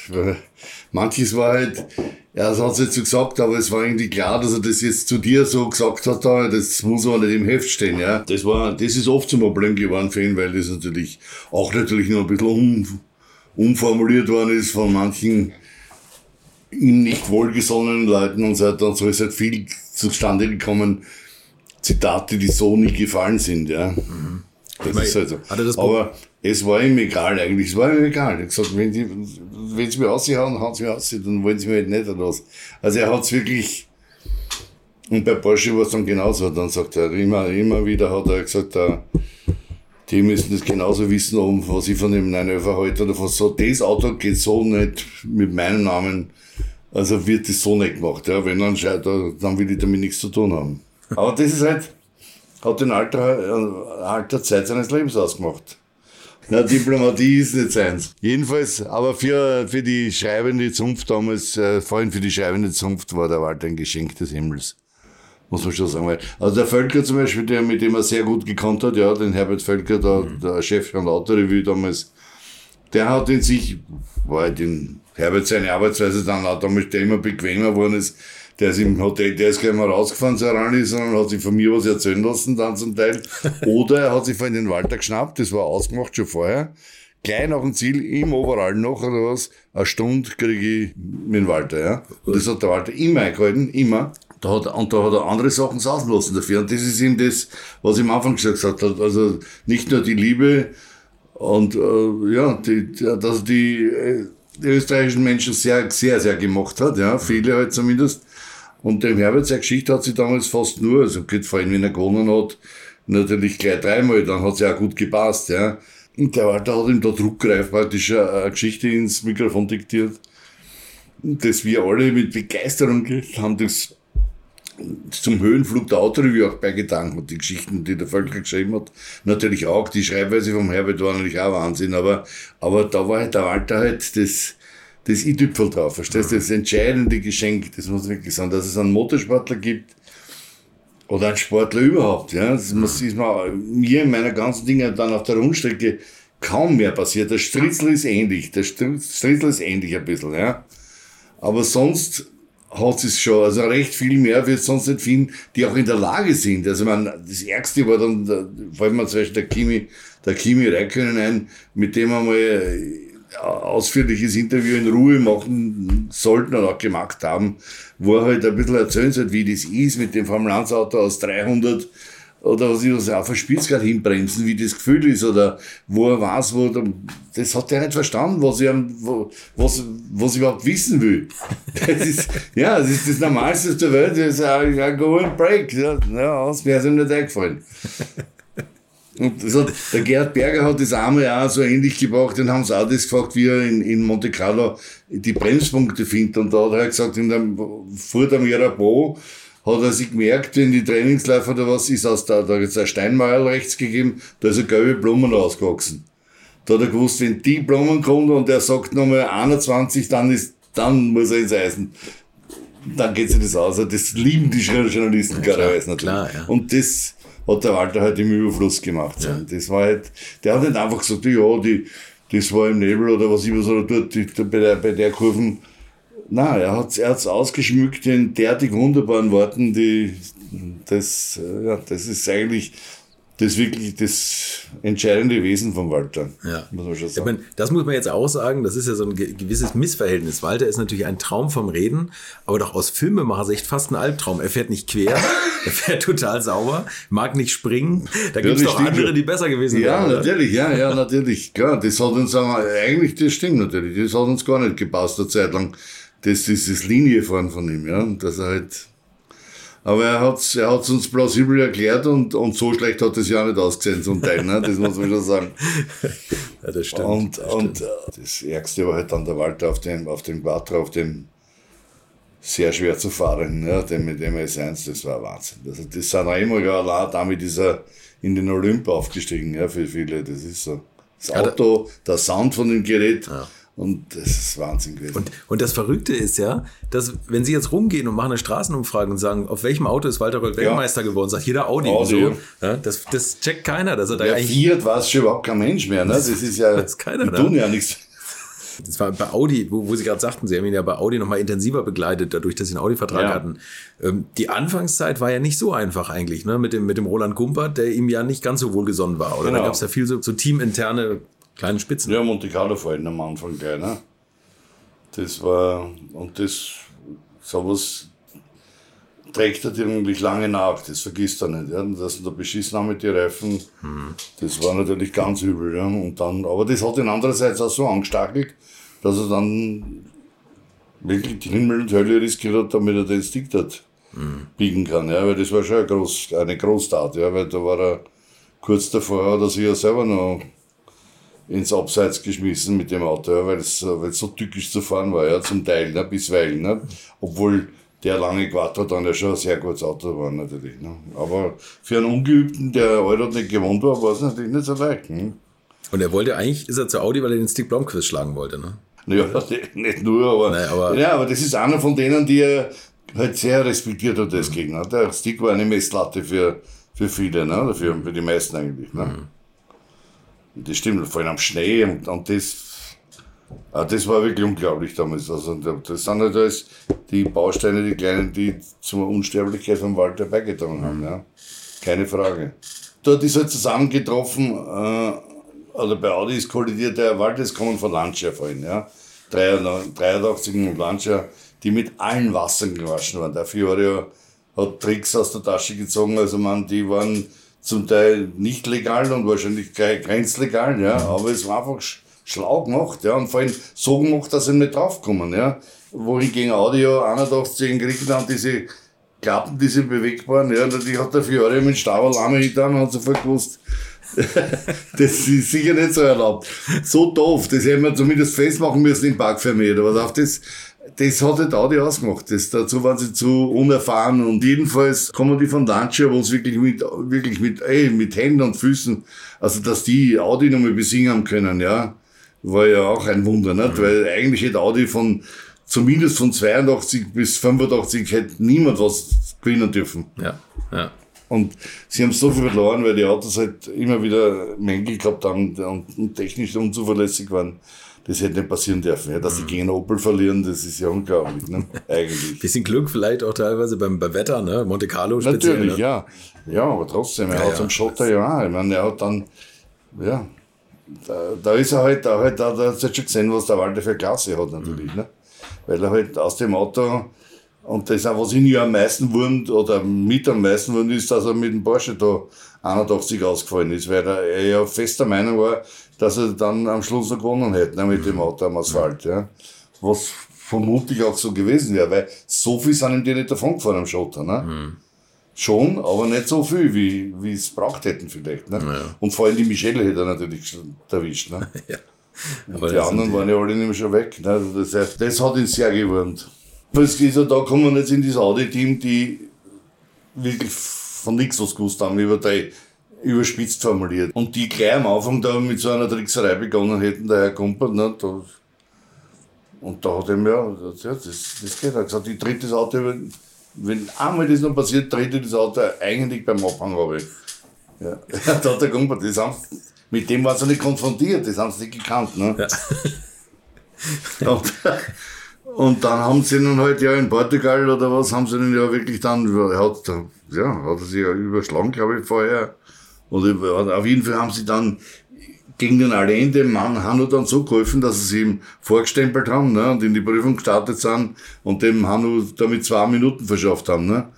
manches war halt, ja, das hat es jetzt so gesagt, aber es war irgendwie klar, dass er das jetzt zu dir so gesagt hat, das muss aber nicht im Heft stehen, ja. Das war, das ist oft zum Problem geworden für ihn, weil das natürlich auch natürlich nur ein bisschen um, umformuliert worden ist von manchen ihm nicht wohlgesonnenen Leuten und so weiter. Und so ist halt viel zustande gekommen, Zitate, die so nicht gefallen sind, ja. Mhm. Das meine, ist halt so. Aber es war ihm egal eigentlich, es war ihm egal. Er hat gesagt, wenn sie, wenn sie mir aushauen, hauen sie mir aus, dann wollen sie mir halt nicht raus. Also er hat es wirklich, und bei Porsche war es dann genauso, dann sagt er, immer, immer wieder hat er gesagt, uh, die müssen das genauso wissen, was ich von dem 911 halte, oder was so, das Auto geht so nicht mit meinem Namen, also wird das so nicht gemacht, ja. Wenn dann scheitert, dann will ich damit nichts zu tun haben. Aber das ist halt, hat den Alter, äh, Alter Zeit seines Lebens ausgemacht. Na, Diplomatie ist nicht seins. Jedenfalls, aber für, für die schreibende Zunft damals, äh, vor allem für die schreibende Zunft war der Walter ein Geschenk des Himmels. Muss man schon sagen. Also der Völker zum Beispiel, der, mit dem er sehr gut gekonnt hat, ja, den Herbert Völker, der, mhm. der Chef von Autorevue damals, der hat in sich, war halt in Herbert seine Arbeitsweise dann auch damals, der immer bequemer geworden ist, der ist im Hotel, der ist gleich mal rausgefahren zur Rani, sondern hat sich von mir was erzählen lassen dann zum Teil. Oder er hat sich von den Walter geschnappt, das war ausgemacht schon vorher, gleich nach dem Ziel im Overall noch oder was, eine Stunde kriege ich mit dem Walter, ja. Und das hat der Walter immer eingehalten, immer. Da hat, und da hat er andere Sachen sausen lassen dafür. Und das ist ihm das, was ich am Anfang gesagt habe. Also nicht nur die Liebe und äh, ja, die, dass die, äh, die österreichischen Menschen sehr, sehr, sehr gemacht hat, ja, viele halt zumindest. Und dem Herbert, seine Geschichte hat sie damals fast nur, also geht vor allem, wenn er gewonnen hat, natürlich gleich dreimal, dann hat sie auch gut gepasst, ja. Und der Walter hat ihm da druckreif praktisch eine Geschichte ins Mikrofon diktiert, dass wir alle mit Begeisterung haben das zum Höhenflug der Autoreview auch beigetragen hat, die Geschichten, die der Völker geschrieben hat. Natürlich auch, die Schreibweise vom Herbert war natürlich auch Wahnsinn, aber, aber da war halt der Walter halt das, das i-Tüpfel drauf, verstehst du? Das entscheidende Geschenk, das muss wirklich sagen, dass es einen Motorsportler gibt, oder einen Sportler überhaupt, ja. Das muss, ist mir in meiner ganzen Dinge dann auf der Rundstrecke kaum mehr passiert. Der Stritzel ist ähnlich, der Stritzel ist ähnlich ein bisschen, ja. Aber sonst hat es schon, also recht viel mehr wird sonst nicht finden, die auch in der Lage sind. Also man, das Ärgste war dann, vor allem zum Beispiel der Kimi, der Kimi Räikkönen ein, mit dem wir mal ausführliches Interview in Ruhe machen sollten und auch gemacht haben, wo er halt ein bisschen erzählen soll, wie das ist mit dem Formel 1 Auto aus 300 oder was ich was auf der Spitzgart hinbremsen, wie das Gefühl ist oder wo er weiß, wo der, das hat er nicht verstanden, was ich, was, was ich überhaupt wissen will. Das ist, ja, das ist das Normalste der Welt, das ist ein Go and Break, ja, aus es ihm nicht eingefallen. Und hat, der Gerhard Berger hat das einmal auch so ähnlich gebracht, den haben sie auch das gefragt, wie er in, in Monte Carlo die Bremspunkte findet. Und da hat er gesagt, in der, vor der Mirabeau hat er sich gemerkt, in die Trainingsläufe oder was, ist aus der, da hat jetzt ein Steinmauer rechts gegeben, da ist eine gelbe Blumen rausgewachsen. Da hat er gewusst, wenn die Blumen kommt und er sagt nochmal 21, dann ist, dann muss er ins Eisen. Dann geht sich das aus. Das lieben die Journalisten ja, klar, natürlich. Klar, ja. Und das, hat der Walter halt im Überfluss gemacht. Ja. Das war halt, der hat nicht einfach gesagt, ja, die, das war im Nebel oder was was oder dort die, bei, der, bei der Kurven. Nein, er hat es ausgeschmückt in derartig wunderbaren Worten, die, das, ja, das ist eigentlich, das ist wirklich das entscheidende Wesen von Walter. Ja. Muss man schon sagen. Ich meine, das muss man jetzt auch sagen, das ist ja so ein gewisses Missverhältnis. Walter ist natürlich ein Traum vom Reden, aber doch aus Filmemacher-Sicht fast ein Albtraum. Er fährt nicht quer, er fährt total sauber, mag nicht springen. Da gibt es doch andere, die besser gewesen wären. Ja, natürlich, ja, ja, natürlich. Klar, das hat uns eigentlich, das stimmt natürlich, das hat uns gar nicht gepasst, eine Zeit lang. Das ist das Liniefahren von ihm, ja, dass er halt aber er hat er hat's uns plausibel erklärt und, und so schlecht hat es ja auch nicht ausgesehen zum Teil, ne? das muss man schon sagen. Ja, das stimmt. Und, das, und stimmt. das Ärgste war halt dann der Walter auf dem, auf dem Quattro, auf dem sehr schwer zu fahren, ja, dem mit dem S1, das war Wahnsinn. Also das sind auch immer ja allein damit ist er in den Olymp aufgestiegen, ja, für viele. Das ist so. Das Auto, der Sound von dem Gerät. Ja und das ist Wahnsinn gewesen. Und, und das Verrückte ist ja, dass wenn Sie jetzt rumgehen und machen eine Straßenumfrage und sagen, auf welchem Auto ist Walter Röll Weltmeister ja. geworden, sagt jeder Audi. Audi so, ja, das, das checkt keiner. Dass er da ja, Fiat war es schon überhaupt kein Mensch mehr. Ne? Das ist ja, das keiner, die tun ja nichts. Das war bei Audi, wo, wo Sie gerade sagten, Sie haben ihn ja bei Audi nochmal intensiver begleitet, dadurch, dass Sie einen Audi-Vertrag ja. hatten. Ähm, die Anfangszeit war ja nicht so einfach eigentlich, ne? Mit dem, mit dem Roland Gumpert, der ihm ja nicht ganz so wohlgesonnen war. Oder genau. da gab es ja viel so, so teaminterne Kleine Spitzen. Ja, Monte Carlo vor allem am Anfang gleich, ne? Das war, und das, sowas trägt er dir eigentlich lange nach, das vergisst er nicht. Ja? Dass er da beschissen haben mit den Reifen, mhm. das war natürlich ganz übel. Ja? Und dann, aber das hat ihn andererseits auch so angestachelt, dass er dann wirklich die Himmel und Hölle riskiert hat, damit er den Stick dort mhm. biegen kann. Ja? Weil das war schon eine, Groß, eine Großtat, ja? weil da war er kurz davor, hat er sich ja selber noch ins Abseits geschmissen mit dem Auto, weil es weil es so tückisch zu fahren war, ja, zum Teil, ne, bisweilen. Ne? Obwohl der lange Quattro dann ja schon ein sehr gutes Auto war, natürlich. Ne? Aber für einen Ungeübten, der Euro nicht gewohnt war, war es natürlich nicht so leicht. Ne? Und er wollte eigentlich, ist er zu Audi, weil er den Stick Blomqvist schlagen wollte, ne? Ja, nicht nur, aber, Nein, aber, ja, aber das ist einer von denen, die er halt sehr respektiert hat als Gegner. Der Stick war eine Messlatte für, für viele, ne? für, für die meisten eigentlich. Ne? Mhm. Das stimmt, vor allem am Schnee und, und das, ah, das war wirklich unglaublich damals. Also, das sind halt alles die Bausteine, die kleinen, die zur Unsterblichkeit von Walter beigetragen haben. Ja. Keine Frage. Dort ist halt zusammengetroffen, äh, also bei Audi ist kollidiert, der Wald ist kommen von Lancia vorhin, ja. 83 und Lancia, die mit allen Wassern gewaschen waren. Der Fiore hat Tricks aus der Tasche gezogen, also man, die waren zum Teil nicht legal und wahrscheinlich grenzlegal, ja, aber es war einfach schlau gemacht, ja, und vor allem so gemacht, dass sie nicht draufkommen, ja. Wohingegen Audio 81 in Griechenland diese Klappen, diese bewegbaren, ja, die hat der Fiore mit Staberlame getan und hat sofort gewusst, das ist sicher nicht so erlaubt. So doof, das hätten wir zumindest festmachen müssen im Parkvermeer. Aber auf das, das hat halt Audi ausgemacht. Das, dazu waren sie zu unerfahren und jedenfalls kommen die von Lancia, wo es wirklich mit, wirklich mit, ey, mit Händen und Füßen, also dass die Audi nochmal besingen haben können, ja, war ja auch ein Wunder, nicht? Mhm. Weil eigentlich hätte Audi von, zumindest von 82 bis 85 hätte niemand was gewinnen dürfen. Ja, ja. Und sie haben so viel verloren, weil die Autos halt immer wieder Mängel gehabt haben und, technisch unzuverlässig waren. Das hätte nicht passieren dürfen. Ja, dass sie gegen Opel verlieren, das ist ja unglaublich, ne? eigentlich. Bisschen Glück vielleicht auch teilweise beim, beim Wetter, ne? Monte Carlo speziell. Natürlich, ne? ja. Ja, aber trotzdem, er ja, hat ja. Schotter ja auch. Ich meine, er hat dann, ja, da, da ist er halt, da halt, da, da hat er schon gesehen, was der Walter für Klasse hat natürlich, mhm. ne? Weil er halt aus dem Auto und das, was ihn ja am meisten wurmt, oder mit am meisten wurmt, ist, dass er mit dem Porsche da 81 ausgefallen ist, weil er ja fester Meinung war, dass er dann am Schluss noch gewonnen hätte, ne, mit dem Auto am Asphalt, ja. Was vermutlich auch so gewesen wäre, weil so viel sind ihm die nicht davon gefahren am Schotter, ne. Mhm. Schon, aber nicht so viel, wie, wie es braucht hätten vielleicht, ne. Ja. Und vor allem die Michelle hätte er natürlich erwischt, ne. ja. Und die anderen waren ja alle nämlich schon weg, ne. Das heißt, das hat ihn sehr gewurmt. Ist ja, da kommen wir jetzt in das Audi-Team, die wirklich von nichts was gewusst haben, über die überspitzt formuliert. Und die gleich am Anfang da mit so einer Trickserei begonnen hätten, der Herr Kumpel, ne, da, und da hat er mir, ja, das, das geht. Er hat gesagt, ich tritt das Auto, wenn, wenn einmal das noch passiert, tritt ich das Auto eigentlich beim Abhang runter. Ja, da hat der Kumpel, das haben, mit dem war sie nicht konfrontiert, das haben sie nicht gekannt. Ne? Ja. Und, und dann haben sie ihn halt ja in Portugal oder was, haben sie ihn ja wirklich dann, hat, ja, hat er sich ja überschlagen, glaube ich, vorher. Oder auf jeden Fall haben sie dann gegen den Allende Mann Hanno dann so geholfen, dass sie ihm vorgestempelt haben ne, und in die Prüfung gestartet sind und dem Hanno damit zwei Minuten verschafft haben. Ne.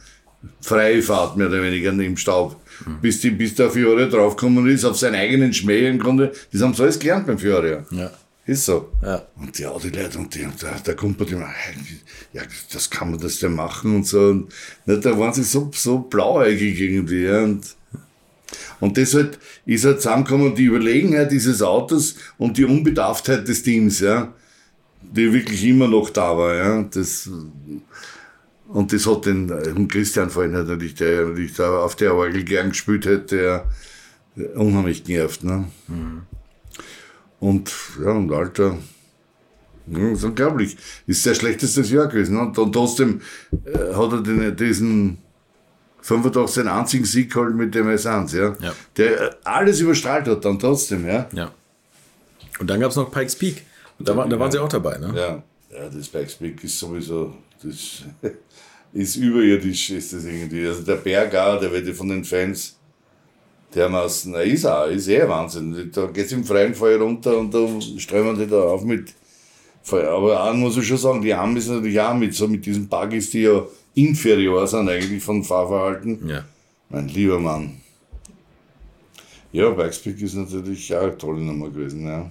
Freie Fahrt mehr oder weniger im Staub. Mhm. Bis, die, bis der Fiore draufgekommen ist, auf seinen eigenen Schmäh im Grunde. Das haben sie alles gelernt beim Fiore. Ja. Ist so. Ja. Und ja, die Leute und, die, und der, der Kumpel, die meinen, ja, das kann man das denn machen und so. Und ne, da waren sie so, so blauäugig irgendwie. Ja, und, und deshalb ist halt zusammengekommen die Überlegenheit dieses Autos und die Unbedarftheit des Teams, ja, die wirklich immer noch da war. Ja, das, und das hat den, Christian vorhin natürlich, der natürlich da auf der Orgel gern gespielt hat, der unheimlich genervt. Ne? Mhm. Und ja, und Alter, ja, ist unglaublich. Ist sein schlechtestes Jahr gewesen. Ne? Und trotzdem äh, hat er den, diesen 85 seinen einzigen Sieg geholt mit dem S1, ja? ja. Der alles überstrahlt hat dann trotzdem, ja. ja. Und dann gab es noch Pikes Peak. Und da, war, da waren sie auch dabei, ne? Ja. ja, das Pikes Peak ist sowieso, das ist überirdisch, ist das irgendwie. Also der Berg auch, der wird von den Fans dermaßen, er ist auch, ist eh Wahnsinn. Da geht es im freien Fall runter und da strömen die da auf mit. Aber auch muss ich schon sagen, die haben es natürlich auch mit, so mit diesen Buggies, die ja inferior sind eigentlich von Fahrverhalten. Ja. Mein lieber Mann. Ja, Bikespeak ist natürlich auch eine tolle Nummer gewesen, ja.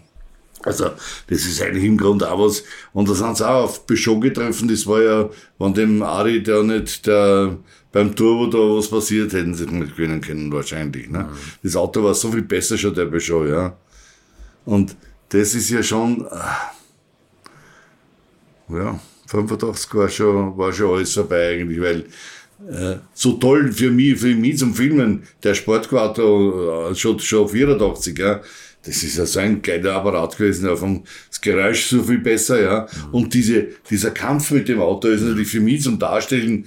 Also, das ist eigentlich im Grunde auch was. Und da sind sie auch auf Peugeot getroffen. Das war ja, wenn dem Ari der nicht der, beim Turbo da was passiert, hätten sie nicht gewinnen können, wahrscheinlich. Ne? Mhm. Das Auto war so viel besser schon, der Peugeot, ja. Und das ist ja schon, äh, ja, 85 war schon, war schon alles vorbei eigentlich, weil äh, so toll für mich, für mich zum Filmen, der Sportquattro äh, schon, schon 84, ja das ist ja so ein geiler Apparat gewesen, vom, das Geräusch so viel besser, ja. Mhm. Und diese, dieser Kampf mit dem Auto ist natürlich für mich zum Darstellen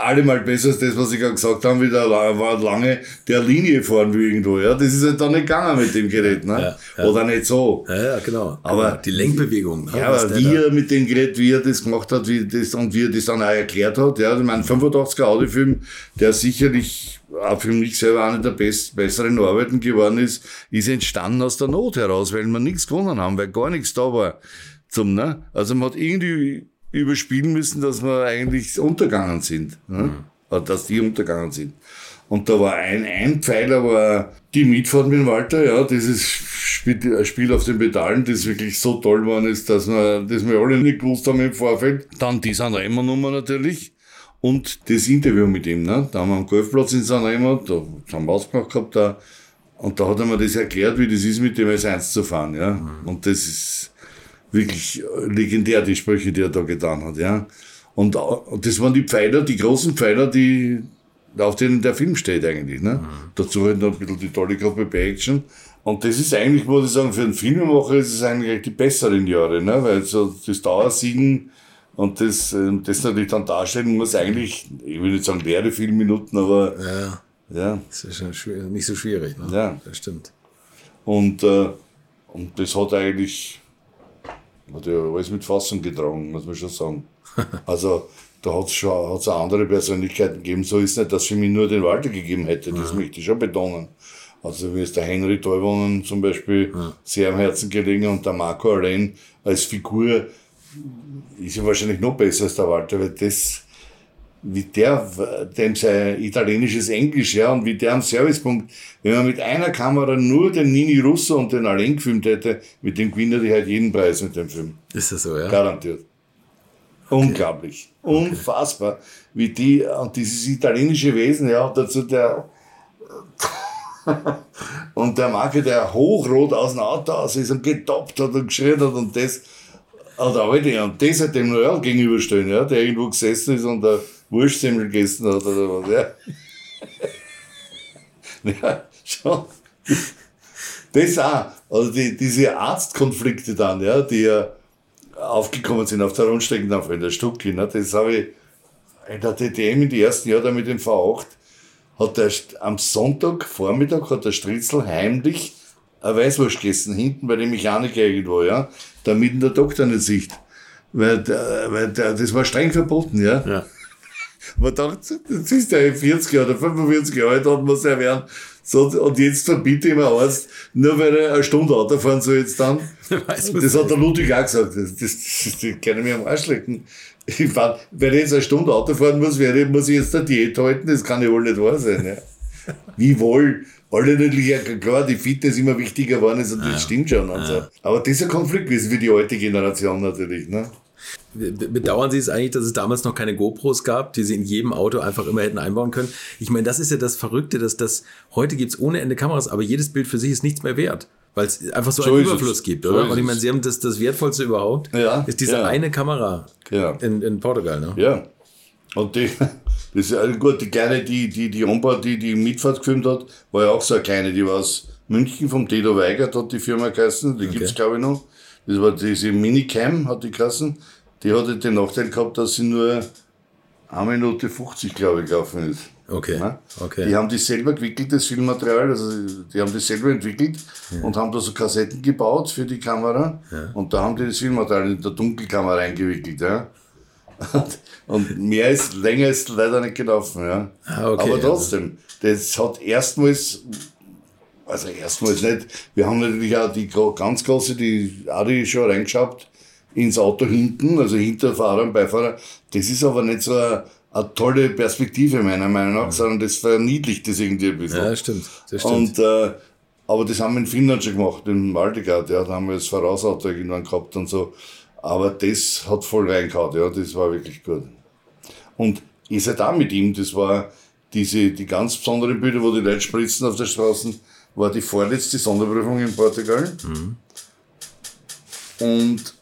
allemal besser als das, was ich gerade gesagt habe, wieder war lange der Linie fahren wie irgendwo. Ja, das ist halt dann nicht gegangen mit dem Gerät, ne? Ja, ja. Oder nicht so. Ja, ja genau. Aber- genau. die Lenkbewegung. ne, Ja, was aber der wie er mit dem Gerät, wie er das gemacht hat, wie das, und wie er das dann auch erklärt hat, ja, ich meine, 85er Audiofilm, der sicherlich auch für mich selber eine der best, besseren Arbeiten geworden ist, ist entstanden aus der Not heraus, weil wir nichts gewonnen haben, weil gar nichts da war zum, ne? Also man hat irgendwie überspielen müssen, dass wir eigentlich untergegangen sind, ne? Oder dass die untergegangen sind. Und da war ein, ein Pfeiler, war die Mitfahrt mit Walter, ja, dieses Spiel, ein Spiel auf den Pedalen, das wirklich so toll geworden ist, dass wir, dass wir alle nicht gewusst haben im Vorfeld. Dann die Sanremo-Nummer natürlich. Und das Interview mit ihm, ne? Da haben wir am Golfplatz in Sanremo, da haben wir ausgemacht gehabt, da. Und da hat er mir das erklärt, wie das ist, mit dem S1 zu fahren, ja. Und das ist wirklich legendär, die Sprüche, die er da getan hat, ja. Und, und das waren die Pfeiler, die großen Pfeiler, die, auf denen der Film steht eigentlich, ne. Dazu halt noch ein bisschen die tolle Gruppe bei Action. Und das ist eigentlich, muss ich sagen, für einen Filmemacher ist es eigentlich die besseren Jahre, ne, weil so das Dauersiegen und das, ähm, das natürlich dann darstellen muss eigentlich, ich will nicht sagen leere Filmminuten, aber, Ja, ja. das ist schon nicht so schwierig. Ne? Ja. Das stimmt. Und, äh, und das hat eigentlich hat ja alles mit Fassung getragen, muss man schon sagen. Also da hat es schon hat's auch andere Persönlichkeiten gegeben. So ist nicht, dass für mich nur den Walter gegeben hätte. Das möchte ich schon betonen. Also mir ist der Henry Teubonen zum Beispiel sehr am Herzen gelegen und der Marco allein als Figur ist ja wahrscheinlich noch besser als der Walter, weil das, wie der, dem sein italienisches Englisch, ja, und wie der am Servicepunkt, wenn man mit einer Kamera nur den Nini Russo und den Alain gefilmt hätte, mit dem gewinnt er halt jeden Preis mit dem Film. Ist das so, ja? Garantiert. Unglaublich. Unfassbar. Wie die, und dieses italienische Wesen, ja, und dazu der, und der Marke, der hochrot aus dem Auto aus ist und getoppt hat und geschrien hat und das, und heute, und das hat dem Royal gegenüberstehen, ja, der irgendwo gesessen ist und der Wurstsemmel gegessen hat oder was, ja. ja, schon. Das auch. Also die, diese Arztkonflikte dann, ja, die ja aufgekommen sind auf der Rundstrecken auf in der Stucki, ne, das habe ich in der DTM in den ersten Jahren mit dem V8 hat der am Sonntag Vormittag hat der Stritzel heimlich eine Weißwurst gegessen, hinten bei dem Mechaniker irgendwo, ja, damit der Doktor nicht sieht. Weil, weil das war streng verboten, ja. Ja. Man dachte, das ist der 40 oder 45 Jahre alt, hat man es werden. So, und jetzt verbiete ich mir Arzt, nur weil er eine Stunde Auto fahren soll jetzt dann. Weiß das hat der Ludwig auch gesagt. Das, das, das, das kann ich mir am Arsch lecken. Ich fahr, wenn ich jetzt eine Stunde Auto fahren muss, werde, muss ich jetzt eine Diät halten. Das kann ja wohl nicht wahr sein. Ja. Wie wohl. Alle natürlich, ja klar, die Fitness immer wichtiger geworden ist und das stimmt schon. Und so. Aber das ist ein Konflikt gewesen für die alte Generation natürlich. Ne? Be- Bedauern Sie es eigentlich, dass es damals noch keine GoPros gab, die Sie in jedem Auto einfach immer hätten einbauen können? Ich meine, das ist ja das Verrückte, dass das heute gibt's ohne Ende Kameras, aber jedes Bild für sich ist nichts mehr wert, weil es einfach so, So einen ist es. Überfluss gibt, So oder? ist Und ich es. meine, Sie haben das, das Wertvollste überhaupt, Ja, ist diese ja. eine Kamera Genau. in, in Portugal, ne? Ja. Und die, das ist ja gut, die kleine, die, die, die Ombard, die die Mitfahrt gefilmt hat, war ja auch so eine kleine, die war aus München, vom Tedo Weigert hat die Firma geheißen, die gibt's glaube ich noch. Das war diese Minicam, hat die geheißen. Die hatte den Nachteil gehabt, dass sie nur 1 Minute 50, glaube ich, gelaufen ist. Okay, Ja? okay. Die haben das selber gewickelt, das Filmmaterial, also die haben das selber entwickelt und haben da so Kassetten gebaut für die Kamera und da haben die das Filmmaterial in der Dunkelkammer reingewickelt. Ja. Und, und mehr ist, länger ist leider nicht gelaufen. Ja. Ah, okay, Aber also- trotzdem, das hat erstmals, also erstmals nicht, wir haben natürlich auch die ganz große, die Adi schon reingeschaut, ins Auto hinten, also hinter Fahrer und Beifahrer. Das ist aber nicht so eine, eine tolle Perspektive meiner Meinung nach, sondern das verniedlicht das irgendwie ein bisschen. Ja, stimmt, das stimmt. Und, äh, aber das haben wir in Finnland schon gemacht, in Maldegard, ja, da haben wir das Vorausauto irgendwann gehabt und so. Aber das hat voll reingehauen, ja, das war wirklich gut. Und ich seid auch mit ihm, das war diese, die ganz besonderen Bilder, wo die Leute spritzen auf der Straße, war die vorletzte Sonderprüfung in Portugal. Und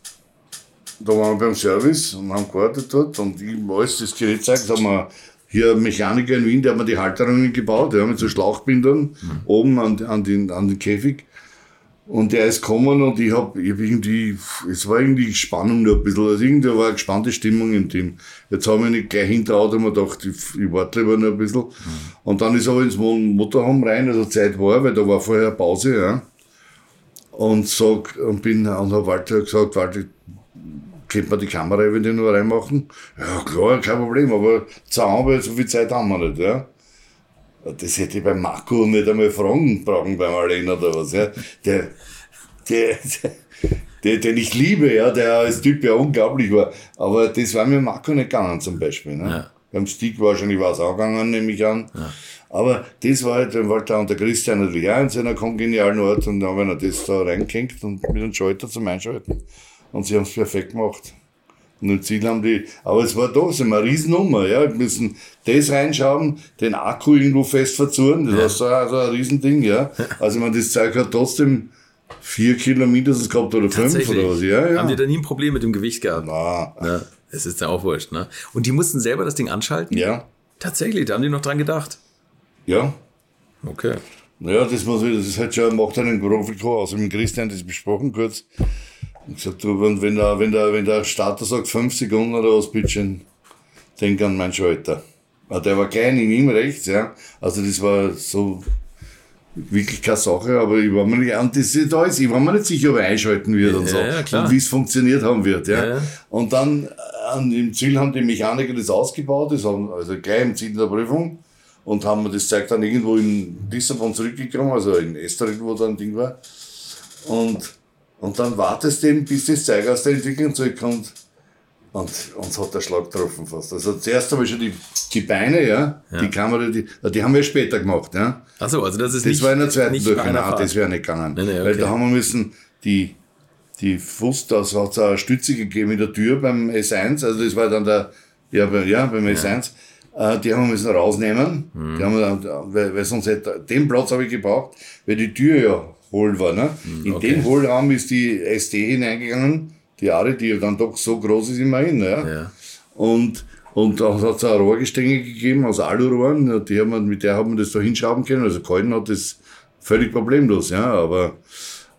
da waren wir beim Service und haben gewartet dort und ich ihm alles das Gerät zeigt, haben wir hier Mechaniker in Wien, der mir die Halterungen gebaut, ja, mit so Schlauchbindern oben an, an, den, an den Käfig. Und der ist gekommen und ich habe hab irgendwie, es war irgendwie Spannung noch ein bisschen, also irgendwie war eine gespannte Stimmung im Team. Jetzt haben wir nicht gleich hinterhaut und mir gedacht, ich, ich warte lieber noch ein bisschen. Und dann ist er aber ins Motorhome rein, also Zeit war, weil da war vorher Pause, ja. Und sag, und bin, und hab Walter gesagt, Walter, könnte man die Kamera eventuell noch reinmachen? Ja, klar, kein Problem, aber zahm, weil so viel Zeit haben wir nicht, ja. Das hätte ich beim Marco nicht einmal fragen brauchen beim Alain oder was. Ja. Der, der, der, den ich liebe, ja, der als Typ ja unglaublich war. Aber das war mir Marco nicht gegangen zum Beispiel. Ne? Ja. Beim Stick wahrscheinlich war es auch gegangen, nehme ich an. Ja. Aber das war halt, dann da und der Christian natürlich auch in seiner kongenialen Art und dann haben wir das da reingehängt und mit einem Schalter zum Einschalten. Und sie haben es perfekt gemacht. Und Ziel haben die, aber es war da so eine Riesennummer, ja. Wir müssen das reinschauen, den Akku irgendwo fest verzurren, das war so, also ein Riesending, ja. Also, man, das Zeug hat trotzdem vier Kilo mindestens gehabt oder fünf oder was, ja, ja. Haben die da nie ein Problem mit dem Gewicht gehabt? Ah, Ja, es ist ja auch wurscht, ne? Und die mussten selber das Ding anschalten? ja, Tatsächlich, da haben die noch dran gedacht. ja. Okay. Naja, das muss ich, das ist halt schon, macht einen Profiko aus. Mit Christian das besprochen kurz. Und gesagt, du, wenn, wenn der, wenn der, wenn der Starter sagt, fünf Sekunden oder was, bitte denk an meinen Schalter. Ah, Der war klein in ihm rechts, ja. Also das war so wirklich keine Sache, aber ich war mir nicht, und das ist alles, ich war mir nicht sicher, ob er einschalten wird und so. ja, klar. Und wie es funktioniert haben wird, ja. Ja. Und dann, an, im Ziel haben die Mechaniker das ausgebaut, das haben, also gleich im Ziel der Prüfung, und haben mir das Zeug dann irgendwo in Lissabon zurückgekommen, also in Estoril, wo da ein Ding war. Und, und dann wartest du eben, bis das Zeug aus der Entwicklung zurückkommt. Und uns hat der Schlag getroffen fast. Also zuerst habe ich schon die, die Beine, ja, die Kamera, die, die haben wir später gemacht, ja. Achso, also das ist Das nicht, war in der zweiten Durchgang. Nein, das wäre nicht gegangen. Nee, nee, Weil okay. da haben wir müssen die, die Fuß, da hat es eine Stütze gegeben in der Tür beim S1, also das war dann der, ja, bei, ja beim S1. Äh, die haben wir müssen rausnehmen, Mhm. die haben wir dann, weil, weil sonst hätte, den Platz habe ich gebraucht, weil die Tür ja hohl war. Ne? In Mhm, okay. den Hohlraum ist die SD hineingegangen, die Ari, die ja dann doch so groß ist immerhin. Ja? Ja. Und, und da hat es eine Rohrgestänge gegeben aus Alurohren, die haben wir, mit der haben wir das da hinschrauben können. Also Kalten hat das völlig problemlos, ja, aber,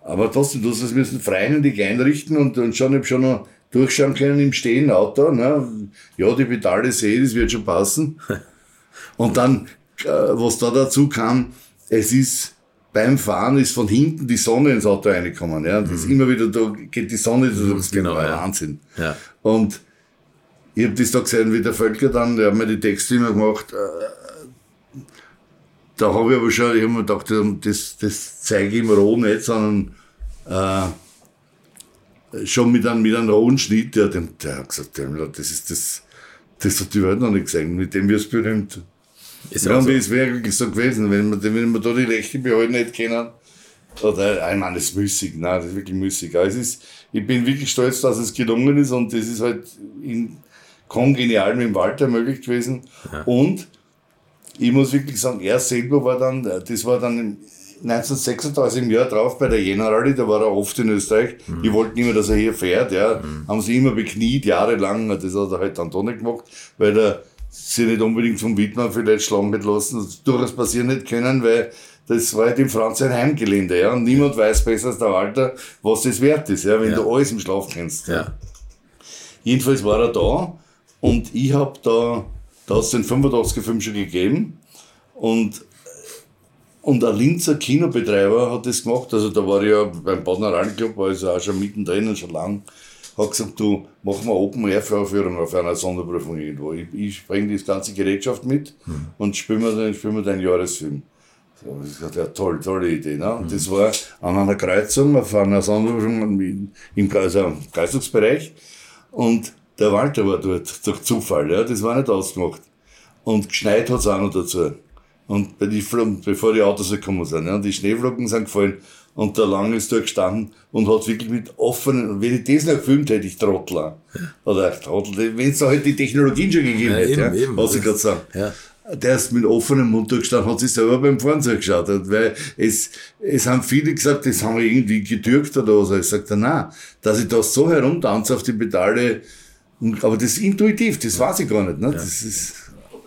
aber trotzdem, du hast es müssen freihändig einrichten und, und schon, ich hab schon noch durchschauen können im stehenden Auto, ne? ja, die Pedale sehe, das wird schon passen. Und dann, äh, was da dazu kam, es ist beim Fahren ist von hinten die Sonne ins Auto reingekommen. Ja? Das ist immer wieder, da geht die Sonne, das genau, war ja. Wahnsinn. Ja. Und ich habe das da gesehen, wie der Völker dann, der hat mir die Texte immer gemacht. Äh, da habe ich aber schon, ich habe mir gedacht, das, das zeige ich im Roh nicht, sondern äh, schon mit einem, mit einem rohen Schnitt. Der, der, hat gesagt, das ist das, das hat die Welt noch nicht gesehen, mit dem wirst du berühmt. Ist Ja, so. das wäre wirklich so gewesen, wenn man, wenn man da die Rechte behalten hätte können. Oder, ich meine, das ist müßig, nein, das ist wirklich müßig. Es ist, ich bin wirklich stolz, dass es gelungen ist und das ist halt in kongenial mit dem Walter möglich gewesen. Und ich muss wirklich sagen, er selber war dann, das war dann 1936 im Jahr drauf bei der Jena Rallye, da war er oft in Österreich. Die wollten immer, dass er hier fährt, ja. Haben sie immer bekniet, jahrelang. Das hat er halt dann doch nicht gemacht, weil er sich nicht unbedingt vom Wittmann vielleicht schlagen hat lassen. Das durchaus passieren nicht können, weil das war halt im Franz ein Heimgelände, ja. Und niemand weiß besser als der Walter, was das wert ist, ja, wenn Ja. du alles im Schlaf kennst. Ja. Jedenfalls war er da und ich habe da, da hat es den 85er Film schon gegeben und, und ein Linzer Kinobetreiber hat das gemacht, also da war ich ja beim Badner Club, war ich so auch schon mittendrin und schon lang, hat gesagt, du, mach mal Open Air Vorführung auf einer Sonderprüfung irgendwo. Ich, ich bringe die ganze Gerätschaft mit und spiel mir, deinen Jahresfilm. So, ich gesagt, ja, toll, tolle Idee. Ne? Und das war an einer Kreuzung, auf einer Sonderprüfung im, im, also Kreuzungsbereich. Und der Walter war dort, durch Zufall, ja, das war nicht ausgemacht. Und geschneit hat's auch noch dazu. Und die, bevor die Autos gekommen sind, ja, die Schneeflocken sind gefallen. Und der Lang ist dort gestanden und hat wirklich mit offenen, wenn ich das noch gefilmt hätte, ich Trottel auch. Oder Trottel, wenn es da halt die Technologien schon gegeben Ja, hätte, eben, ja, eben. was ich gerade sagen. Ja. Der ist mit offenem Mund gestanden, hat sich selber beim Fahren zugeschaut. Weil es, es haben viele gesagt, das haben wir irgendwie getürkt oder so. Ich sagte, nein, dass ich da so herumtanze auf die Pedale, und- aber das ist intuitiv, das weiß ich gar nicht. Ne? Das ist,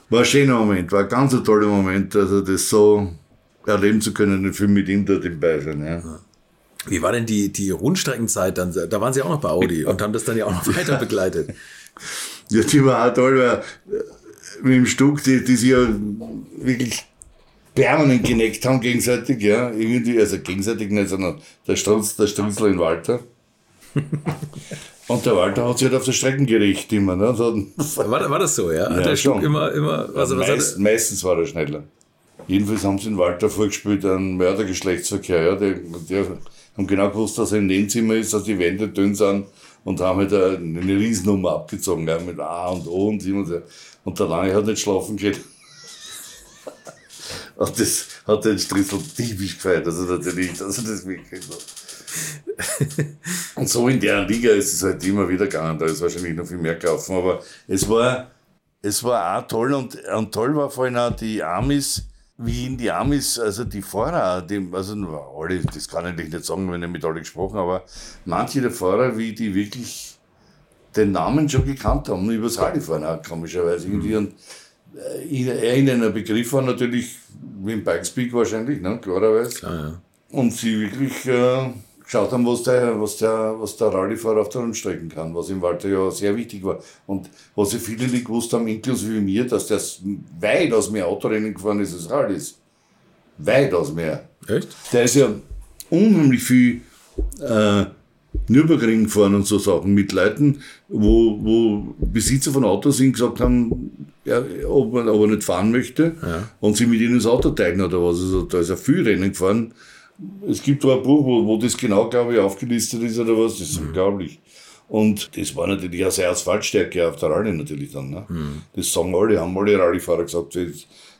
war ein schöner Moment, war ein ganz toller Moment, also das so erleben zu können, den Film mit ihm dort dabei sein. Ja. Wie war denn die, die Rundstreckenzeit dann? Da waren Sie auch noch bei Audi und haben das dann ja auch noch weiter begleitet. Ja, die war auch toll, weil äh, mit dem Stück, die, die sich ja wirklich permanent geneckt haben gegenseitig, ja, irgendwie, also gegenseitig nicht, sondern der Strunz, der Strunzler in Walter. Und der Walter hat sich halt auf der Strecke gerecht immer. Ne? So, war, war das so, ja? ja der schon. immer, immer, also meist, meistens war er schneller. Jedenfalls haben sie in Walter vorgespielt einen Mördergeschlechtsverkehr. Ja? Die, die haben genau gewusst, dass er im Nebenzimmer ist, dass die Wände dünn sind und haben halt eine, eine Riesennummer abgezogen ja? mit A und O und so. Und der Lange hat nicht schlafen können. Und das hat den Stritzel typisch gefeiert, also natürlich, dass er das mitgekriegt hat. Und so in der Liga ist es halt immer wieder gegangen, da ist wahrscheinlich noch viel mehr gelaufen, aber es war, es war auch toll und, und toll war vor allem auch die Amis, wie in die Amis, also die Fahrer, die, also alle, das kann ich nicht sagen, wenn ich mit alle gesprochen aber manche der Fahrer, wie die wirklich den Namen schon gekannt haben, über das Rallye-Fahren auch komischerweise irgendwie. Und äh, er ihnen ein Begriff war natürlich wie im Bikespeak wahrscheinlich, ne, klarerweise. Klar, ja. Und sie wirklich äh, geschaut haben, was der, was der, was der Rallyefahrer auf der Rundstrecke kann, was im Walter ja sehr wichtig war. Und was sie viele nicht gewusst haben, inklusive mir, dass das weitaus mehr Autorennen gefahren ist als Rallys. Weitaus mehr. Echt? Der ist ja unheimlich viel äh, Nürburgring gefahren und so Sachen mit Leuten, wo, wo Besitzer von Autos sind gesagt haben, ja, ob, man, ob er nicht fahren möchte Ja. und sie mit ihnen ins Auto teilen oder was. Also da ist er viel Rennen gefahren. Es gibt da ein Buch, wo, wo das genau, glaube ich, aufgelistet ist oder was. Das ist unglaublich. Und das war natürlich auch seine Asphaltstärke auf der Rallye natürlich dann. Ne? Das sagen alle, haben alle Rallyefahrer gesagt,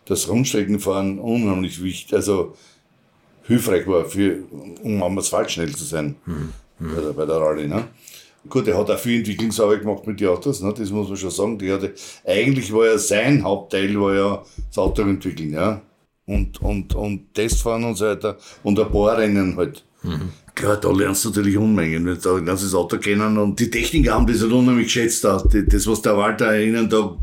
das- Rundstreckenfahren unheimlich wichtig, also hilfreich war, für, um am Asphalt schnell zu sein bei, der, bei der Rallye. Ne? Gut, er hat auch viel Entwicklungsarbeit gemacht mit den Autos, ne? das muss man schon sagen. Die hatte, eigentlich war ja sein Hauptteil war ja das Auto entwickeln, ja. Und, und, und Testfahren und so weiter. Und ein paar Rennen halt. Klar, da lernst du natürlich Unmengen. wenn du das Auto kennen und die Techniker haben das halt unheimlich geschätzt. Auch. Das, was der Walter ihnen da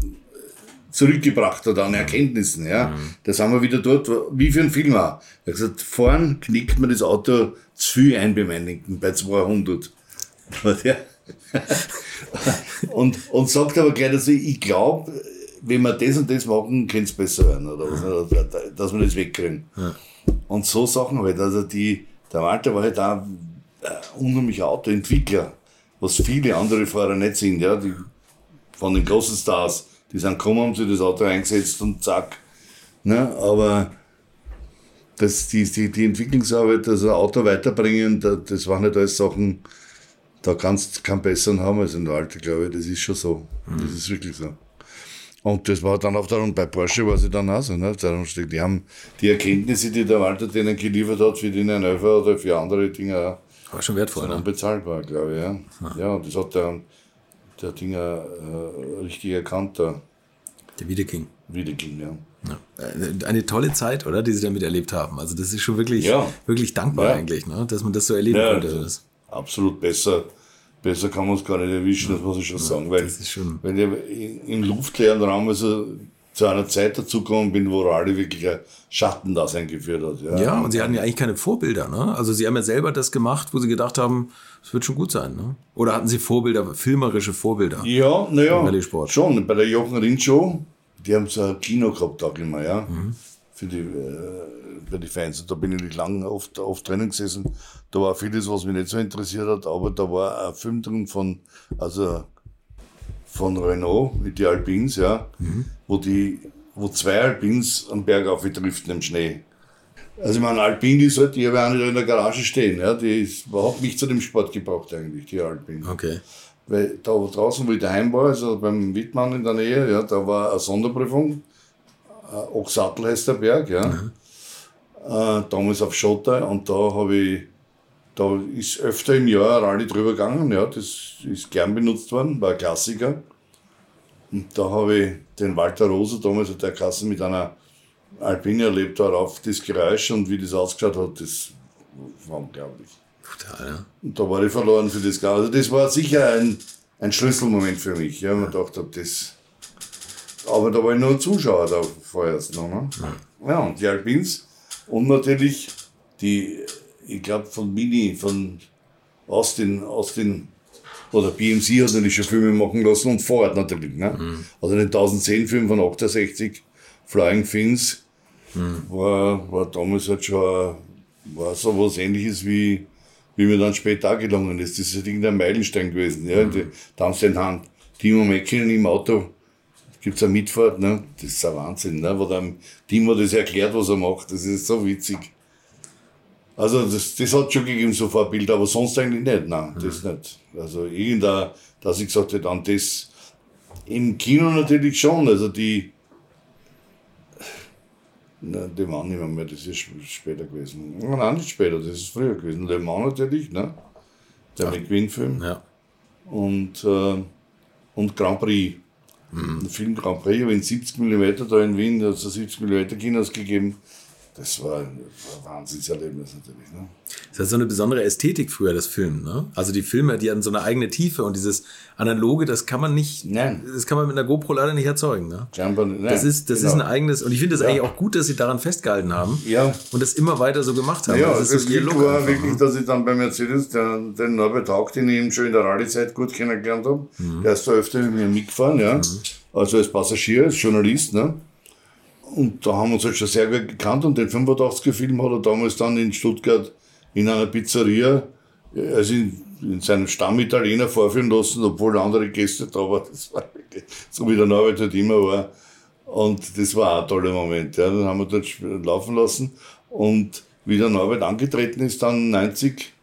zurückgebracht hat an Erkenntnissen, ja. Da sind wir wieder dort, wie für ein Film auch. Er hat gesagt, vorn knickt man das Auto zu viel ein bei meinen bei 200. Und, ja. und, und sagt aber gleich, dass ich, ich glaube, wenn wir das und das machen, könnte es besser werden, oder was, oder, dass wir das wegkriegen. Und so Sachen halt, also die, der Walter war halt auch ein unheimlicher Autoentwickler, was viele andere Fahrer nicht sind, ja, die, von den großen Stars, die sind gekommen, haben sich das Auto eingesetzt und zack. Ne? Aber das, die, die, die Entwicklungsarbeit, also Auto weiterbringen, da, das waren nicht alles Sachen, da kannst du keinen besseren haben als in der Alte, glaube ich. Das ist schon so. Das ist wirklich so. Und das war dann der und bei Porsche war sie dann auch so. Ne? Darum steht, die haben die Erkenntnisse, die der Walter denen geliefert hat, für die 911 oder für andere Dinge auch War schon wertvoll, ne? unbezahlbar, glaube ich. Ja, ja und das hat der, der Dinger äh, richtig erkannt, der Der Wiedeking. Wiedeking, ja. Ja. Äh, Eine tolle Zeit, oder? Die Sie damit erlebt haben. Also das ist schon wirklich, Ja. wirklich dankbar Ja. eigentlich, ne? dass man das so erleben konnte. Absolut besser. Besser kann man es gar nicht erwischen, das muss ich schon sagen. Weil, schon- wenn ich in- im luftleeren Raum also zu einer Zeit dazugekommen bin, wo Rally wirklich ein Schattendasein geführt hat. Ja, ja, und Sie hatten ja eigentlich keine Vorbilder, ne? Also Sie haben ja selber das gemacht, wo Sie gedacht haben, es wird schon gut sein, ne? Oder hatten Sie Vorbilder, filmerische Vorbilder? Ja, naja, schon. Bei der Jochen Show, die haben so ein Kino gehabt, auch immer, ja. Für die, äh, für die Fans. Und da bin ich nicht lang oft, oft drinnen gesessen. Da war vieles, was mich nicht so interessiert hat, aber da war ein Film drin von, also von Renault mit die Alpins, ja, wo die, wo zwei Alpins am Berg aufdriften im Schnee. Also ich meine, Alpin ist halt, die habe ich auch nicht in der Garage stehen, ja, die ist überhaupt nicht zu dem Sport gebraucht eigentlich, die Alpin. Okay. Weil da draußen, wo ich daheim war, also beim Wittmann in der Nähe, ja, da war eine Sonderprüfung. Äh, Oxattel heißt der Berg, ja. Äh, damals auf Schotter und da habe ich, da ist öfter im Jahr Rallye drüber gegangen, ja, das ist gern benutzt worden, war ein Klassiker. Und da habe ich den Walter Roser, damals hat der Kassen mit einer Alpine erlebt, darauf das Geräusch und wie das ausgeschaut hat, das war unglaublich. Brutal, ja. Und da war ich verloren für das Ganze. Also das war sicher ein, ein Schlüsselmoment für mich. Ja, man gedacht habe, das. Aber da war ich nur ein Zuschauer da vorerst noch. Ne? Ja. und die Alpins. Und natürlich die ich glaube von Mini, von Austin, Austin oder BMC hat natürlich schon Filme machen lassen und Ford natürlich. Ne? Mhm. Also den 1010-Film von 68, Flying Fins, mhm. war, war damals halt schon war so was ähnliches wie, wie mir dann später auch gelungen ist. Das ist halt irgendein Meilenstein gewesen. Ja? Mhm. Da haben sie den Hand Timo Mäckchen im Auto gibt es eine Mitfahrt, ne? das ist ein Wahnsinn, ne? wo dann Timo das erklärt, was er macht, das ist so witzig. Also das, das hat schon gegeben, so Vorbilder, aber sonst eigentlich nicht, nein, das mhm. nicht. Also irgendein, dass ich gesagt hätte, an das im Kino natürlich schon, also die, Nein, die waren nicht mehr, mehr, das ist später gewesen. Nein, nicht später, das ist früher gewesen. Der Mann natürlich, ne? Der McQueen-Film. Ja. Und, äh, und Grand Prix. Mhm. Film Grand Prix, in 70 mm da in Wien, also 70 mm Kinos gegeben das war ein Wahnsinnserlebnis natürlich. Ne? Das hat so eine besondere Ästhetik früher, das Film. Ne? Also die Filme, die hatten so eine eigene Tiefe und dieses Analoge, das kann man nicht, nein. das kann man mit einer GoPro leider nicht erzeugen. Ne? Scheinbar, nein, das ist, das genau. ist ein eigenes, und ich finde es ja. eigentlich auch gut, dass sie daran festgehalten haben ja. und das immer weiter so gemacht haben. Ja, das ist so Look war wirklich, ne? dass ich dann bei Mercedes den, den Norbert Haug, den ich eben schon in der Rallye-Zeit gut kennengelernt habe, mhm. der ist da öfter mit mir mitgefahren, ja. Mhm. also als Passagier, als Journalist, ne? Und da haben wir uns halt schon sehr gut gekannt und den 85er Film hat er damals dann in Stuttgart in einer Pizzeria, also in, in seinem Stammitaliener vorführen lassen, obwohl andere Gäste da waren. Das war so wie der Norbert halt immer war. Und das war auch ein toller Moment. Ja. Dann haben wir dort laufen lassen. Und wie der Norbert angetreten ist, dann 90,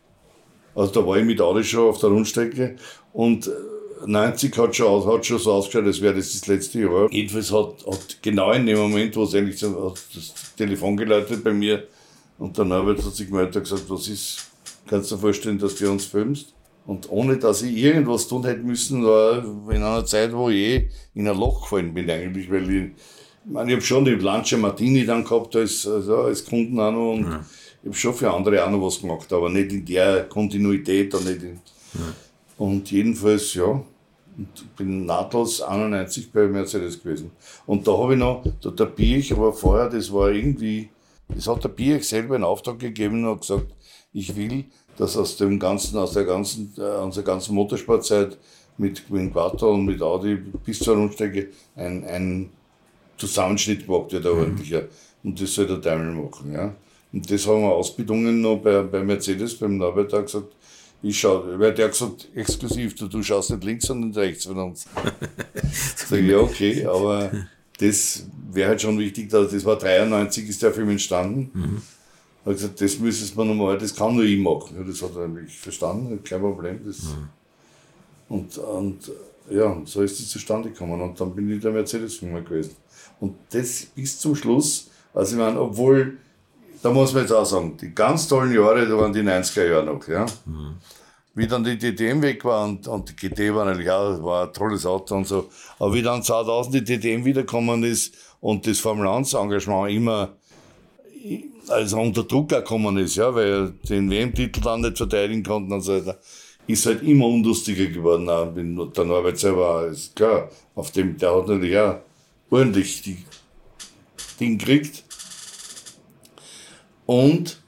also da war ich mit Audi schon auf der Rundstrecke und 90 hat schon, hat schon so ausgeschaut, als wäre das das letzte Jahr. Jedenfalls hat, hat genau in dem Moment, wo es eigentlich so, das Telefon geläutet bei mir und der Norbert hat sich gemeldet und gesagt, was ist, kannst du dir vorstellen, dass du uns filmst? Und ohne dass ich irgendwas tun hätte müssen, war in einer Zeit, wo ich eh in ein Loch gefallen bin eigentlich, weil ich, ich meine, ich habe schon die Lancia Martini dann gehabt als, also als Kunden auch noch und ja. ich habe schon für andere auch noch was gemacht, aber nicht in der Kontinuität und nicht in, ja. Und jedenfalls, ja, und bin nahtlos 91 bei Mercedes gewesen. Und da habe ich noch, da, der Biech, aber vorher, das war irgendwie, das hat der Biech selber einen Auftrag gegeben und hat gesagt, ich will, dass aus dem ganzen, aus der ganzen, äh, aus der ganzen Motorsportzeit mit, mit Quattro und mit Audi bis zur Rundstrecke ein, ein Zusammenschnitt gemacht wird, ein mhm. ordentlicher. Und das soll der Daimler machen, ja. Und das haben wir ausbedungen noch bei, bei Mercedes, beim Norbert gesagt, ich schaue, weil der hat gesagt, exklusiv, du, du schaust nicht links, sondern rechts von uns. Sag ich, ja, okay, aber das wäre halt schon wichtig, dass, das war 93 ist der Film entstanden. Mhm. Hat gesagt, das müsste man nochmal, das kann nur ich machen. Ja, das hat er eigentlich verstanden, kein Problem. Das, mhm. und, und ja, so ist es zustande gekommen. Und dann bin ich der Mercedes-Firma gewesen. Und das bis zum Schluss, also ich meine, obwohl da muss man jetzt auch sagen, die ganz tollen Jahre, da waren die 90er Jahre noch, ja. Mhm. Wie dann die DTM weg war und, und die GT war natürlich auch, war ein tolles Auto und so. Aber wie dann 2000 die DTM wiedergekommen ist und das Formel 1 Engagement immer also unter Druck gekommen ist, ja, weil den WM-Titel dann nicht verteidigen konnten und so weiter, ist halt immer unlustiger geworden. Auch der Norbert selber, ist klar, auf dem, der hat natürlich auch ordentlich die Ding gekriegt. Und